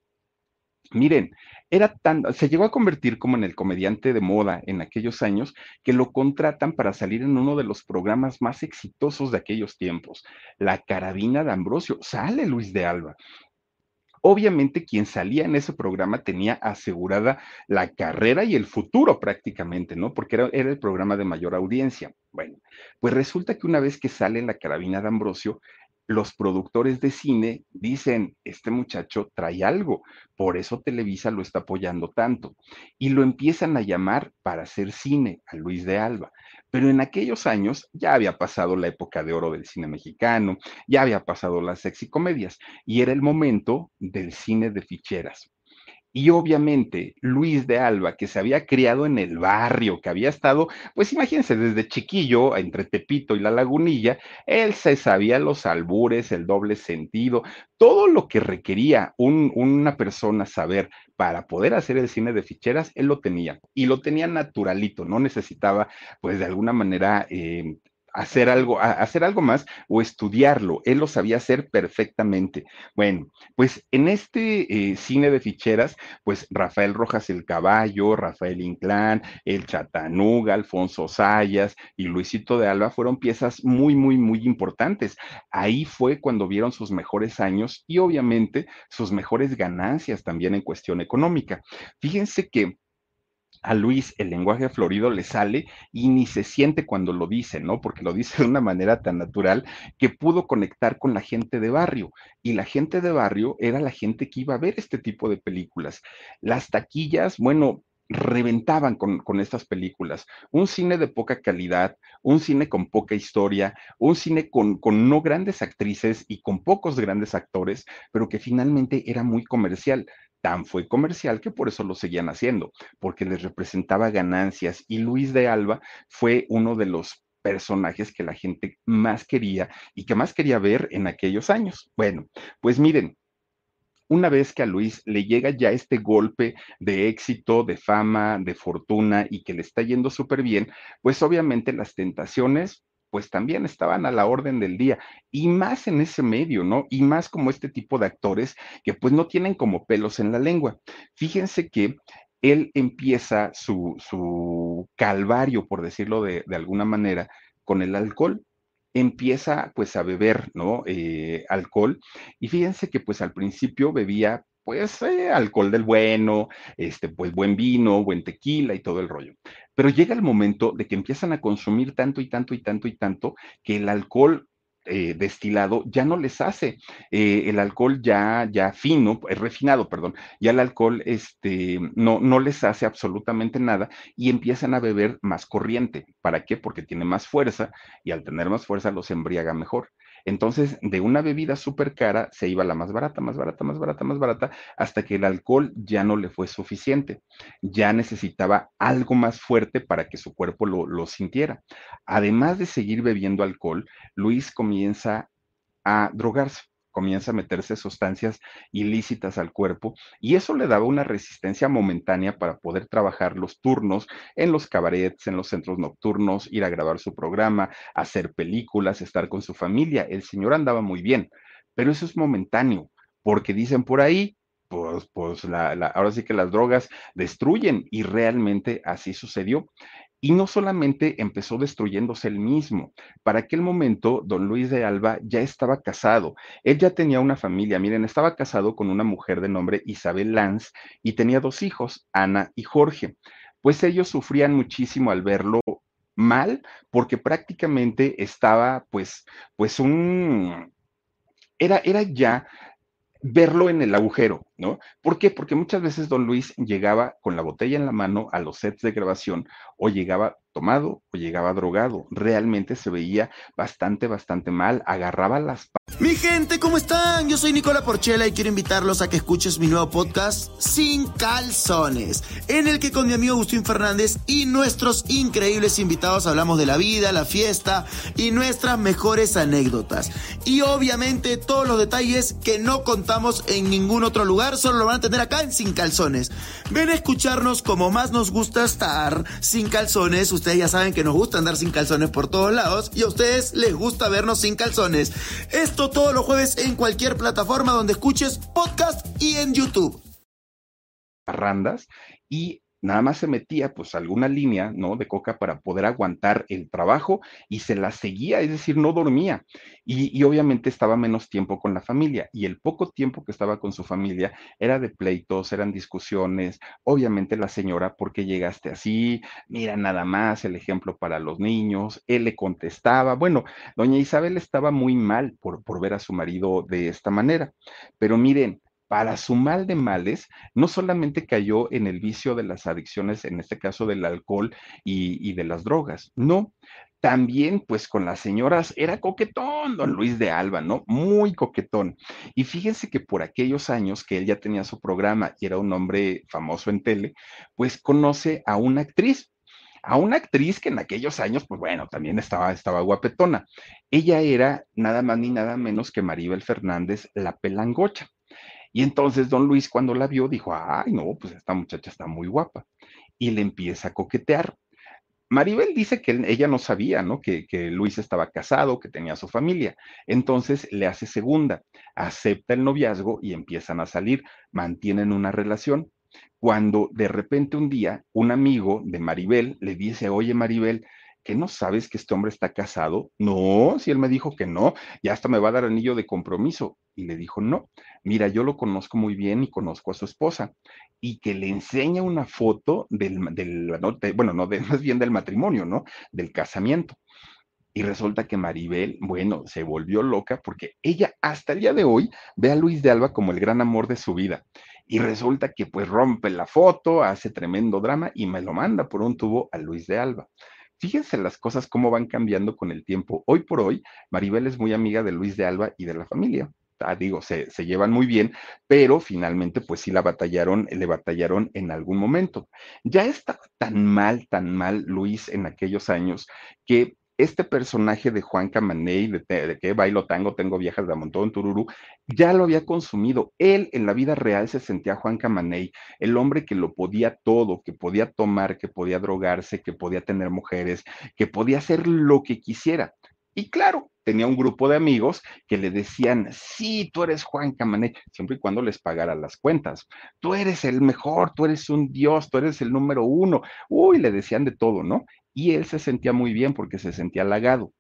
miren, era tan, se llegó a convertir como en el comediante de moda en aquellos años que lo contratan para salir en uno de los programas más exitosos de aquellos tiempos, La Carabina de Ambrosio. Sale Luis de Alba. Obviamente quien salía en ese programa tenía asegurada la carrera y el futuro prácticamente, ¿no? Porque era, era, el programa de mayor audiencia. Bueno, pues resulta que una vez que sale la carabina de Ambrosio, los productores de cine dicen, este muchacho trae algo, por eso Televisa lo está apoyando tanto. Y lo empiezan a llamar para hacer cine a Luis de Alba. Pero en aquellos años ya había pasado la época de oro del cine mexicano, ya había pasado las sexy comedias y era el momento del cine de ficheras. Y obviamente Luis de Alba, que se había criado en el barrio, que había estado, pues imagínense, desde chiquillo, entre Tepito y la Lagunilla, él se sabía los albures, el doble sentido, todo lo que requería una persona saber para poder hacer el cine de ficheras, él lo tenía y lo tenía naturalito, no necesitaba, pues de alguna manera, eh, hacer algo, hacer algo más o estudiarlo. Él lo sabía hacer perfectamente. Bueno, pues en este eh, cine de ficheras, pues Rafael Rojas el Caballo, Rafael Inclán, el Chatanuga, Alfonso Sayas y Luisito de Alba fueron piezas muy, muy, muy importantes. Ahí fue cuando vieron sus mejores años y obviamente sus mejores ganancias también en cuestión económica. Fíjense que a Luis el lenguaje florido le sale y ni se siente cuando lo dice, ¿no? Porque lo dice de una manera tan natural que pudo conectar con la gente de barrio. Y la gente de barrio era la gente que iba a ver este tipo de películas. Las taquillas, bueno, reventaban con, estas películas. Un cine de poca calidad, un cine con poca historia, un cine con, con no grandes actrices y con pocos grandes actores, pero que finalmente era muy comercial tan fue comercial que por eso lo seguían haciendo, porque les representaba ganancias y Luis de Alba fue uno de los personajes que la gente más quería y que más quería ver en aquellos años. Bueno, pues miren, una vez que a Luis le llega ya este golpe de éxito, de fama, de fortuna y que le está yendo súper bien, pues obviamente las tentaciones pues también estaban a la orden del día, y más en ese medio, ¿no? Y más como este tipo de actores que pues no tienen como pelos en la lengua. Fíjense que él empieza su, su calvario, por decirlo de, de, alguna manera, con el alcohol. Empieza pues a beber, ¿no? Eh, alcohol. Y fíjense que pues al principio bebía pues eh, alcohol del bueno, este, pues buen vino, buen tequila y todo el rollo. Pero llega el momento de que empiezan a consumir tanto y tanto y tanto y tanto que el alcohol eh, destilado ya no les hace. Eh, el alcohol ya, ya fino, refinado, perdón, ya el alcohol este, no, no les hace absolutamente nada y empiezan a beber más corriente. ¿Para qué? Porque tiene más fuerza y al tener más fuerza los embriaga mejor. Entonces, de una bebida súper cara se iba la más barata, más barata, más barata, más barata, hasta que el alcohol ya no le fue suficiente. Ya necesitaba algo más fuerte para que su cuerpo lo, lo sintiera. Además de seguir bebiendo alcohol, Luis comienza a drogarse comienza a meterse sustancias ilícitas al cuerpo y eso le daba una resistencia momentánea para poder trabajar los turnos en los cabarets, en los centros nocturnos, ir a grabar su programa, hacer películas, estar con su familia. El señor andaba muy bien, pero eso es momentáneo, porque dicen por ahí, pues, pues la, ahora sí que las drogas destruyen y realmente así sucedió. Y no solamente empezó destruyéndose él mismo, para aquel momento don Luis de Alba ya estaba casado, él ya tenía una familia, miren, estaba casado con una mujer de nombre Isabel Lanz y tenía dos hijos, Ana y Jorge. Pues ellos sufrían muchísimo al verlo mal porque prácticamente estaba pues pues un era era ya verlo en el agujero, ¿no? ¿Por qué? Porque muchas veces don Luis llegaba con la botella en la mano a los sets de grabación o llegaba tomado o llegaba drogado. Realmente se veía bastante, bastante mal. Agarraba las... Mi gente, ¿cómo están? Yo soy Nicola Porchela y quiero invitarlos a que escuches mi nuevo podcast Sin Calzones, en el que con mi amigo Agustín Fernández y nuestros increíbles invitados hablamos de la vida, la fiesta y nuestras mejores anécdotas. Y obviamente todos los detalles que no contamos en ningún otro lugar, solo lo van a tener acá en Sin Calzones. Ven a escucharnos como más nos gusta estar sin calzones. Ya saben que nos gusta andar sin calzones por todos lados y a ustedes les gusta vernos sin calzones. Esto todos los jueves en cualquier plataforma donde escuches podcast y en YouTube. Y nada más se metía pues alguna línea, ¿no? De coca para poder aguantar el trabajo y se la seguía, es decir, no dormía. Y, obviamente estaba menos tiempo con la familia y el poco tiempo que estaba con su familia era de pleitos, eran discusiones, obviamente la señora, ¿por qué llegaste así? Mira nada más el ejemplo para los niños, él le contestaba, bueno, doña Isabel estaba muy mal por, por ver a su marido de esta manera, pero miren, para su mal de males, no solamente cayó en el vicio de las adicciones, en este caso del alcohol y, de las drogas, no, también pues con las señoras era coquetón, don Luis de Alba, ¿no? Muy coquetón. Y fíjense que por aquellos años que él ya tenía su programa y era un hombre famoso en tele, pues conoce a una actriz, a una actriz que en aquellos años, pues bueno, también estaba, estaba guapetona. Ella era nada más ni nada menos que Maribel Fernández, la pelangocha. Y entonces don Luis cuando la vio dijo, ay, no, pues esta muchacha está muy guapa. Y le empieza a coquetear. Maribel dice que ella no sabía, ¿no? Que, que, Luis estaba casado, que tenía su familia. Entonces le hace segunda, acepta el noviazgo y empiezan a salir, mantienen una relación. Cuando de repente un día un amigo de Maribel le dice, oye Maribel, ¿qué no sabes que este hombre está casado? No, si él me dijo que no, ya hasta me va a dar anillo de compromiso. Y le dijo, no, mira, yo lo conozco muy bien y conozco a su esposa. Y que le enseña una foto del, del bueno, no, de, más bien del matrimonio, ¿no? Del casamiento. Y resulta que Maribel, bueno, se volvió loca porque ella hasta el día de hoy ve a Luis de Alba como el gran amor de su vida. Y resulta que pues rompe la foto, hace tremendo drama y me lo manda por un tubo a Luis de Alba. Fíjense las cosas cómo van cambiando con el tiempo. Hoy por hoy, Maribel es muy amiga de Luis de Alba y de la familia. Ah, digo, se, se, llevan muy bien, pero finalmente, pues sí la batallaron, le batallaron en algún momento. Ya está tan mal, tan mal Luis en aquellos años que este personaje de Juan Camaney, de, que bailo tango, tengo viejas de montón, tururú, ya lo había consumido. Él en la vida real se sentía Juan Camaney, el hombre que lo podía todo, que podía tomar, que podía drogarse, que podía tener mujeres, que podía hacer lo que quisiera. Y claro, tenía un grupo de amigos que le decían, sí, tú eres Juan Camaney, siempre y cuando les pagara las cuentas. Tú eres el mejor, tú eres un dios, tú eres el número uno. Uy, le decían de todo, ¿no? Y él se sentía muy bien porque se sentía halagado.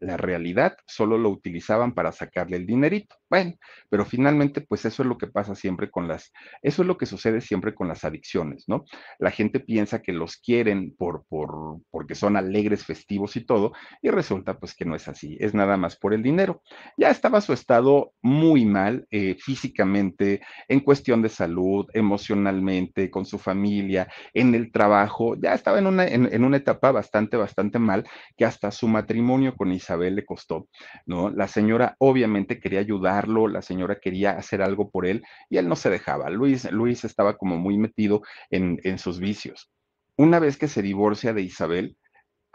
La realidad solo lo utilizaban para sacarle el dinerito. Bueno, pero finalmente, pues eso es lo que pasa siempre con las, eso es lo que sucede siempre con las adicciones, ¿no? La gente piensa que los quieren por, por, porque son alegres, festivos y todo, y resulta pues que no es así, es nada más por el dinero. Ya estaba su estado muy mal eh, físicamente, en cuestión de salud, emocionalmente, con su familia, en el trabajo, ya estaba en una, en, en una etapa bastante, bastante mal, que hasta su matrimonio con Isabel le costó, ¿no? La señora obviamente quería ayudar la señora quería hacer algo por él y él no se dejaba. Luis, Luis estaba como muy metido en, en sus vicios. Una vez que se divorcia de Isabel,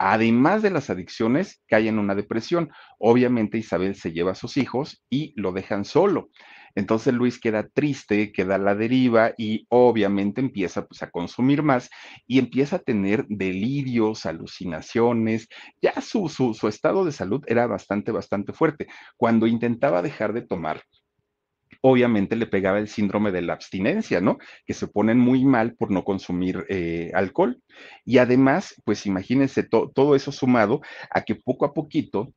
además de las adicciones, cae en una depresión. Obviamente Isabel se lleva a sus hijos y lo dejan solo. Entonces Luis queda triste, queda a la deriva y obviamente empieza pues, a consumir más y empieza a tener delirios, alucinaciones. Ya su, su, su estado de salud era bastante, bastante fuerte. Cuando intentaba dejar de tomar, obviamente le pegaba el síndrome de la abstinencia, ¿no? Que se ponen muy mal por no consumir eh, alcohol. Y además, pues imagínense to todo eso sumado a que poco a poquito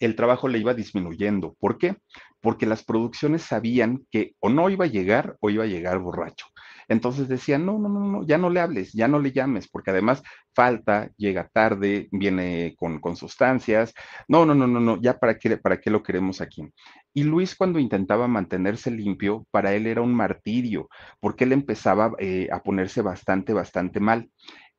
el trabajo le iba disminuyendo. ¿Por qué? Porque las producciones sabían que o no iba a llegar o iba a llegar borracho. Entonces decían, no, no, no, no, ya no le hables, ya no le llames, porque además falta, llega tarde, viene con, con sustancias. No, no, no, no, no, ya para qué, para qué lo queremos aquí. Y Luis cuando intentaba mantenerse limpio, para él era un martirio, porque él empezaba eh, a ponerse bastante, bastante mal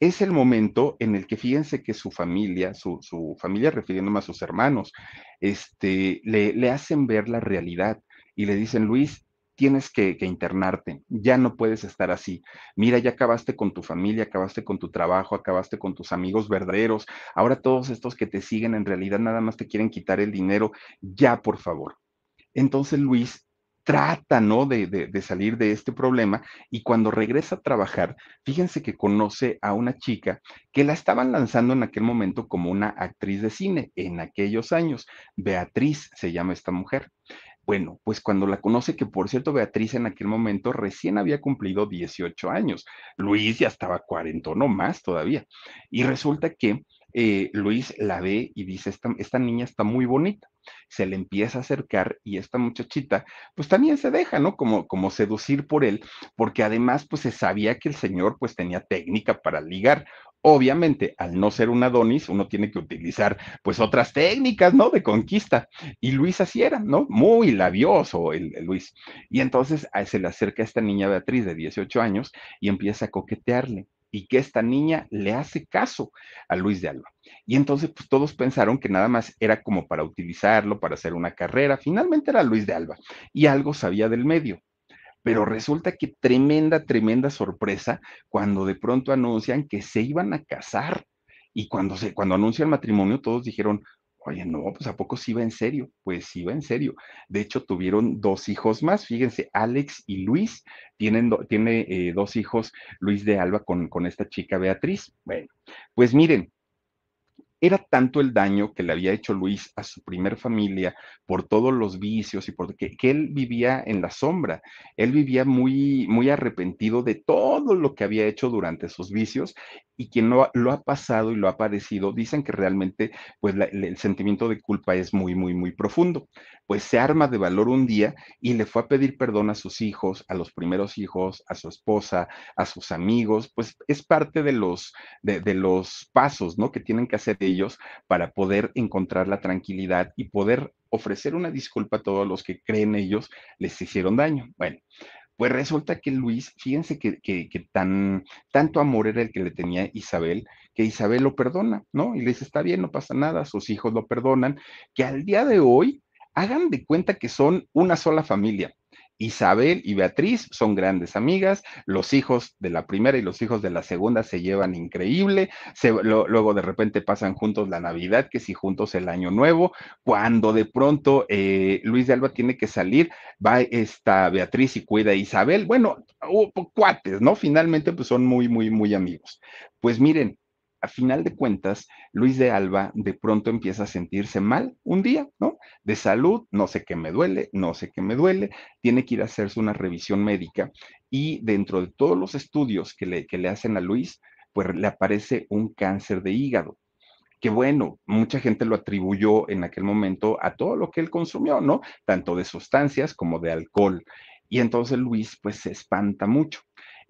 es el momento en el que fíjense que su familia, su, su familia refiriéndome a sus hermanos, este, le, le, hacen ver la realidad y le dicen, Luis, tienes que, internarte, ya no puedes estar así. Mira, ya acabaste con tu familia, acabaste con tu trabajo, acabaste con tus amigos verdaderos, ahora todos estos que te siguen en realidad nada más te quieren quitar el dinero, ya por favor. Entonces Luis trata, ¿no? De, de, salir de este problema y cuando regresa a trabajar, fíjense que conoce a una chica que la estaban lanzando en aquel momento como una actriz de cine en aquellos años. Beatriz se llama esta mujer. Bueno, pues cuando la conoce, que por cierto Beatriz en aquel momento recién había cumplido 18 años, Luis ya estaba 40, no más todavía. Y resulta que eh, Luis la ve y dice, esta, esta, niña está muy bonita. Se le empieza a acercar y esta muchachita, pues también se deja, ¿no? Como, como seducir por él, porque además, pues se sabía que el señor, pues tenía técnica para ligar. Obviamente, al no ser un Adonis, uno tiene que utilizar, pues, otras técnicas, ¿no? De conquista. Y Luis así era, ¿no? Muy labioso el, Luis. Y entonces se le acerca a esta niña Beatriz de 18 años y empieza a coquetearle y que esta niña le hace caso a Luis de Alba. Y entonces, pues todos pensaron que nada más era como para utilizarlo, para hacer una carrera. Finalmente era Luis de Alba y algo sabía del medio. Pero resulta que tremenda, tremenda sorpresa cuando de pronto anuncian que se iban a casar. Y cuando, se, cuando anuncia el matrimonio, todos dijeron, Oye, no, pues ¿a poco sí va en serio? Pues sí va en serio. De hecho, tuvieron dos hijos más, fíjense, Alex y Luis, tienen tiene eh, dos hijos, Luis de Alba con, con esta chica Beatriz. Bueno, pues miren, era tanto el daño que le había hecho Luis a su primer familia por todos los vicios y por que, que, él vivía en la sombra. Él vivía muy, muy arrepentido de todo lo que había hecho durante sus vicios y quien no, lo ha pasado y lo ha padecido, dicen que realmente pues el sentimiento de culpa es muy, muy, muy profundo. Pues se arma de valor un día y le fue a pedir perdón a sus hijos, a los primeros hijos, a su esposa, a sus amigos, pues es parte de los, de, de los pasos, ¿no? Que tienen que hacer ellos para poder encontrar la tranquilidad y poder ofrecer una disculpa a todos los que creen ellos les hicieron daño. Bueno, pues resulta que Luis, fíjense que, que, tan, tanto amor era el que le tenía Isabel, que Isabel lo perdona, ¿no? Y le dice, está bien, no pasa nada, sus hijos lo perdonan, que al día de hoy hagan de cuenta que son una sola familia. Isabel y Beatriz son grandes amigas, los hijos de la primera y los hijos de la segunda se llevan increíble, luego de repente pasan juntos la Navidad, que si juntos el Año Nuevo, cuando de pronto eh, Luis de Alba tiene que salir, va esta Beatriz y cuida a Isabel, bueno, cuates, ¿no? Finalmente pues son muy, muy, muy amigos. Pues miren, a final de cuentas, Luis de Alba de pronto empieza a sentirse mal un día, ¿no? De salud, no sé qué me duele, no sé qué me duele, tiene que ir a hacerse una revisión médica y dentro de todos los estudios que le, que le hacen a Luis, pues le aparece un cáncer de hígado que bueno, mucha gente lo atribuyó en aquel momento a todo lo que él consumió, ¿no? Tanto de sustancias como de alcohol. Y entonces Luis pues se espanta mucho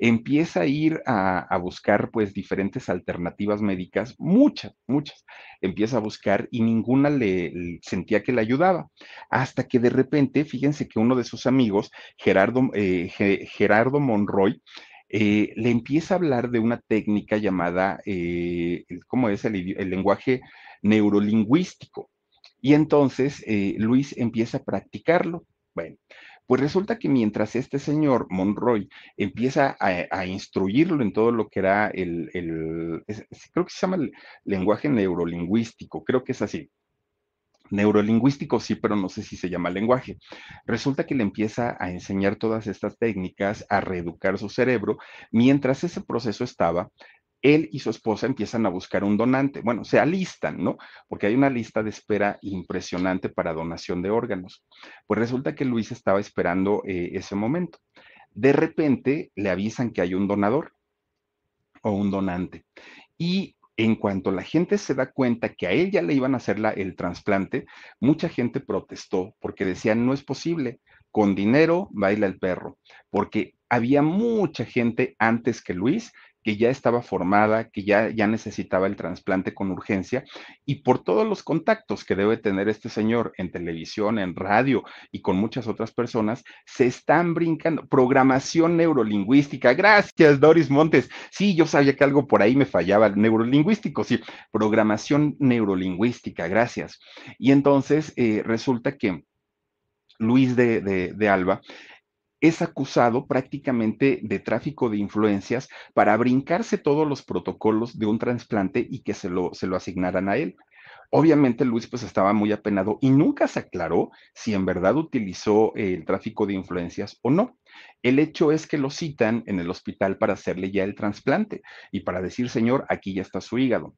empieza a ir a, a, buscar pues diferentes alternativas médicas, muchas, muchas, empieza a buscar y ninguna le, sentía que le ayudaba, hasta que de repente, fíjense que uno de sus amigos, Gerardo, eh, Gerardo Monroy, eh, le empieza a hablar de una técnica llamada, eh, ¿cómo es el, el, lenguaje neurolingüístico? Y entonces Luis empieza a practicarlo. Bueno, pues resulta que mientras este señor Monroy empieza a, instruirlo en todo lo que era el, creo que se llama el lenguaje neurolingüístico, creo que es así. Neurolingüístico sí, pero no sé si se llama lenguaje. Resulta que le empieza a enseñar todas estas técnicas, a reeducar su cerebro. Mientras ese proceso estaba, él y su esposa empiezan a buscar un donante. Bueno, se alistan, ¿no? Porque hay una lista de espera impresionante para donación de órganos. Pues resulta que Luis estaba esperando eh, ese momento. De repente le avisan que hay un donador o un donante. Y en cuanto la gente se da cuenta que a él ya le iban a hacer la, el trasplante, mucha gente protestó porque decían, no es posible, con dinero baila el perro, porque había mucha gente antes que Luis que ya estaba formada, que ya, ya necesitaba el trasplante con urgencia, y por todos los contactos que debe tener este señor en televisión, en radio y con muchas otras personas, se están brincando. Programación neurolingüística. Gracias, Doris Montes. Sí, yo sabía que algo por ahí me fallaba. Neurolingüístico, sí. Programación neurolingüística, gracias. Y entonces eh, resulta que Luis de, de, de Alba es acusado prácticamente de tráfico de influencias para brincarse todos los protocolos de un trasplante y que se lo, se lo asignaran a él. Obviamente Luis pues estaba muy apenado y nunca se aclaró si en verdad utilizó el tráfico de influencias o no. El hecho es que lo citan en el hospital para hacerle ya el trasplante y para decir, señor, aquí ya está su hígado.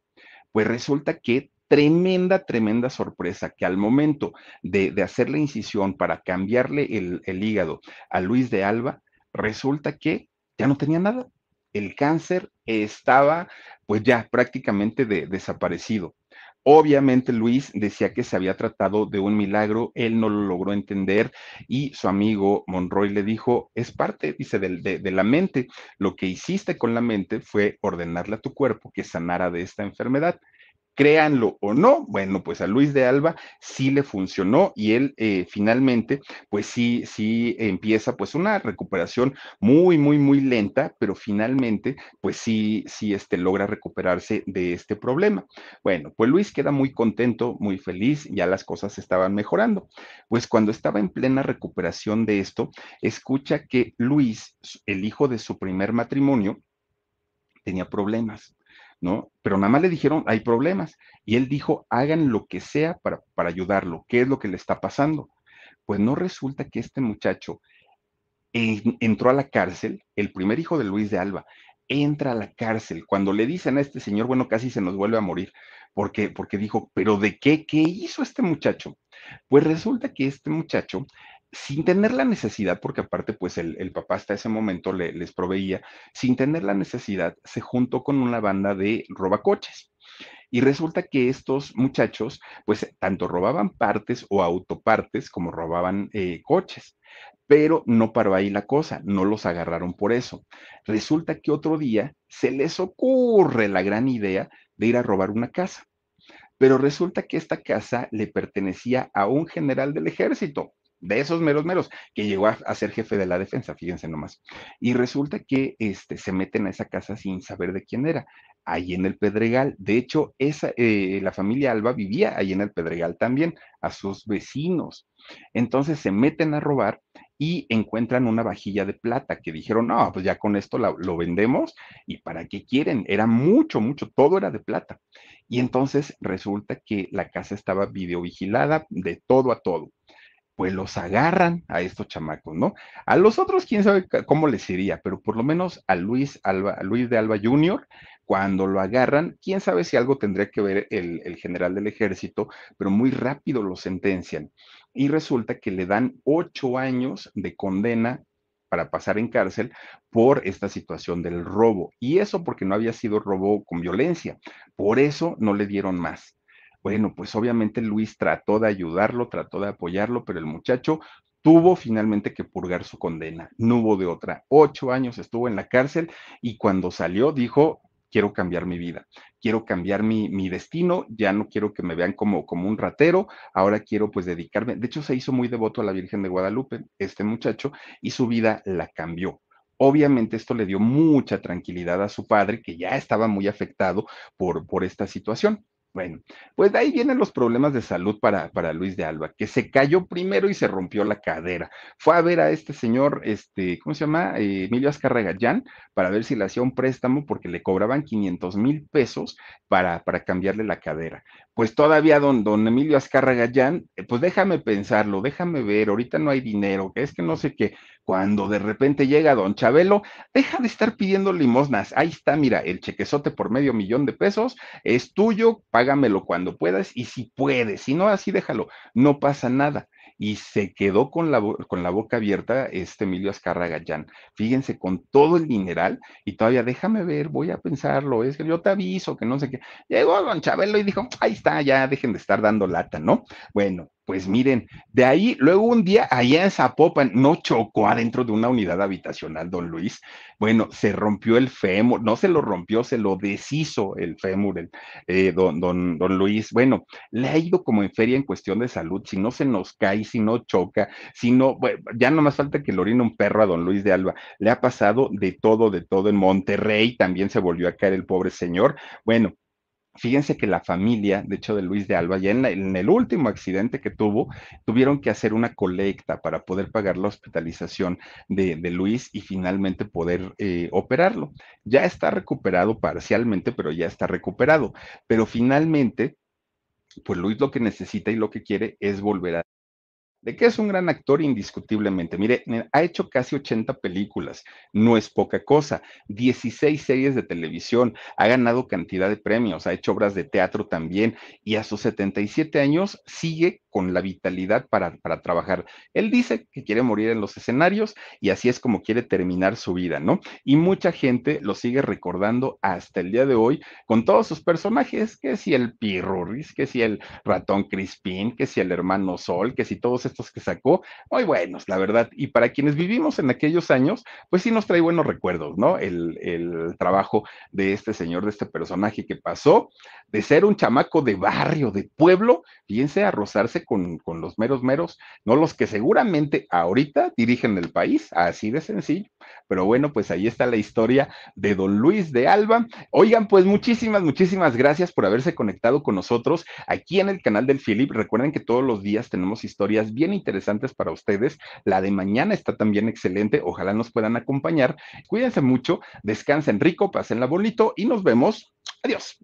Pues resulta que tremenda, tremenda sorpresa que al momento de, hacer la incisión para cambiarle el, hígado a Luis de Alba, resulta que ya no tenía nada. El cáncer estaba pues ya prácticamente de, desaparecido. Obviamente Luis decía que se había tratado de un milagro, él no lo logró entender y su amigo Monroy le dijo, es parte, dice, de, la mente. Lo que hiciste con la mente fue ordenarle a tu cuerpo que sanara de esta enfermedad créanlo o no, bueno, pues a Luis de Alba sí le funcionó y él eh, finalmente, pues sí, sí empieza pues una recuperación muy, muy, muy lenta, pero finalmente, pues sí, sí, este, logra recuperarse de este problema. Bueno, pues Luis queda muy contento, muy feliz, ya las cosas estaban mejorando. Pues cuando estaba en plena recuperación de esto, escucha que Luis, el hijo de su primer matrimonio, tenía problemas ¿no? Pero nada más le dijeron, hay problemas. Y él dijo, hagan lo que sea para, para ayudarlo. ¿Qué es lo que le está pasando? Pues no resulta que este muchacho entró a la cárcel, el primer hijo de Luis de Alba, entra a la cárcel. Cuando le dicen a este señor, bueno, casi se nos vuelve a morir, porque, porque dijo, pero ¿de qué? ¿Qué hizo este muchacho? Pues resulta que este muchacho, sin tener la necesidad, porque aparte, pues el, papá hasta ese momento le, les proveía, sin tener la necesidad, se juntó con una banda de robacoches. Y resulta que estos muchachos, pues tanto robaban partes o autopartes como robaban eh, coches. Pero no paró ahí la cosa, no los agarraron por eso. Resulta que otro día se les ocurre la gran idea de ir a robar una casa. Pero resulta que esta casa le pertenecía a un general del ejército, de esos meros meros, que llegó a, ser jefe de la defensa, fíjense nomás. Y resulta que este, se meten a esa casa sin saber de quién era, ahí en el Pedregal. De hecho, esa, eh, la familia Alba vivía ahí en el Pedregal también, a sus vecinos. Entonces se meten a robar y encuentran una vajilla de plata que dijeron, no, pues ya con esto lo vendemos y para qué quieren, era mucho, mucho, todo era de plata. Y entonces resulta que la casa estaba videovigilada de todo a todo. Pues los agarran a estos chamacos, ¿no? A los otros, quién sabe cómo les iría, pero por lo menos a Luis, Alba, a Luis de Alba Jr., cuando lo agarran, quién sabe si algo tendría que ver el, el general del ejército, pero muy rápido lo sentencian y resulta que le dan ocho años de condena para pasar en cárcel por esta situación del robo. Y eso porque no había sido robo con violencia. Por eso no le dieron más. Bueno, pues obviamente Luis trató de ayudarlo, trató de apoyarlo, pero el muchacho tuvo finalmente que purgar su condena. No hubo de otra. Ocho años estuvo en la cárcel y cuando salió dijo, quiero cambiar mi vida, quiero cambiar mi, destino, ya no quiero que me vean como, como un ratero, ahora quiero pues dedicarme, de hecho se hizo muy devoto a la Virgen de Guadalupe, este muchacho, y su vida la cambió. Obviamente esto le dio mucha tranquilidad a su padre, que ya estaba muy afectado por, por esta situación. Bueno, pues de ahí vienen los problemas de salud para, para Luis de Alba, que se cayó primero y se rompió la cadera. Fue a ver a este señor, este, ¿cómo se llama? Eh, Emilio Azcárraga Gallán, para ver si le hacía un préstamo porque le cobraban 500 mil pesos para, para cambiarle la cadera. Pues todavía don, don Emilio Azcárraga Gallán, eh, pues déjame pensarlo, déjame ver, ahorita no hay dinero, que es que no sé qué. Cuando de repente llega don Chabelo, deja de estar pidiendo limosnas. Ahí está, mira, el chequezote por medio millón de pesos es tuyo, págamelo cuando puedas y si puedes, si no, así déjalo, no pasa nada y se quedó con la, con la boca abierta este Emilio Azcarra Gallán. Fíjense, con todo el mineral y todavía déjame ver, voy a pensarlo, es que yo te aviso, que no sé qué. Llegó don Chabelo y dijo, ahí está, ya dejen de estar dando lata, ¿no? Bueno, pues miren, de ahí, luego un día allá en Zapopan, no chocó adentro de una unidad habitacional, don Luis. Bueno, se rompió el fémur, no se lo rompió, se lo deshizo el fémur, el, eh, don, don, don Luis. Bueno, le ha ido como en feria en cuestión de salud, si no se nos cae, si no choca, si no, bueno, ya no más falta que le orine un perro a don Luis de Alba. Le ha pasado de todo, de todo. En Monterrey también se volvió a caer el pobre señor. Bueno, Fíjense que la familia, de hecho, de Luis de Alba, ya en, el último accidente que tuvo, tuvieron que hacer una colecta para poder pagar la hospitalización de, Luis y finalmente poder eh, operarlo. Ya está recuperado parcialmente, pero ya está recuperado. Pero finalmente, pues Luis lo que necesita y lo que quiere es volver a de que es un gran actor indiscutiblemente. Mire, ha hecho casi 80 películas, no es poca cosa, 16 series de televisión, ha ganado cantidad de premios, ha hecho obras de teatro también y a sus 77 años sigue con la vitalidad para, para trabajar. Él dice que quiere morir en los escenarios y así es como quiere terminar su vida, ¿no? Y mucha gente lo sigue recordando hasta el día de hoy con todos sus personajes, que si el Pirurris, que si el ratón Crispín, que si el hermano Sol, que si todos estos que sacó, muy buenos, la verdad. Y para quienes vivimos en aquellos años, pues sí nos trae buenos recuerdos, ¿no? El, el trabajo de este señor, de este personaje que pasó de ser un chamaco de barrio, de pueblo, fíjense, a rozarse con, los meros meros, no los que seguramente ahorita dirigen el país, así de sencillo, pero bueno, pues ahí está la historia de don Luis de Alba. Oigan, pues muchísimas, muchísimas gracias por haberse conectado con nosotros aquí en el canal del Philip. Recuerden que todos los días tenemos historias bien interesantes para ustedes. La de mañana está también excelente. Ojalá nos puedan acompañar. Cuídense mucho, descansen rico, pásenla bonito y nos vemos. Adiós.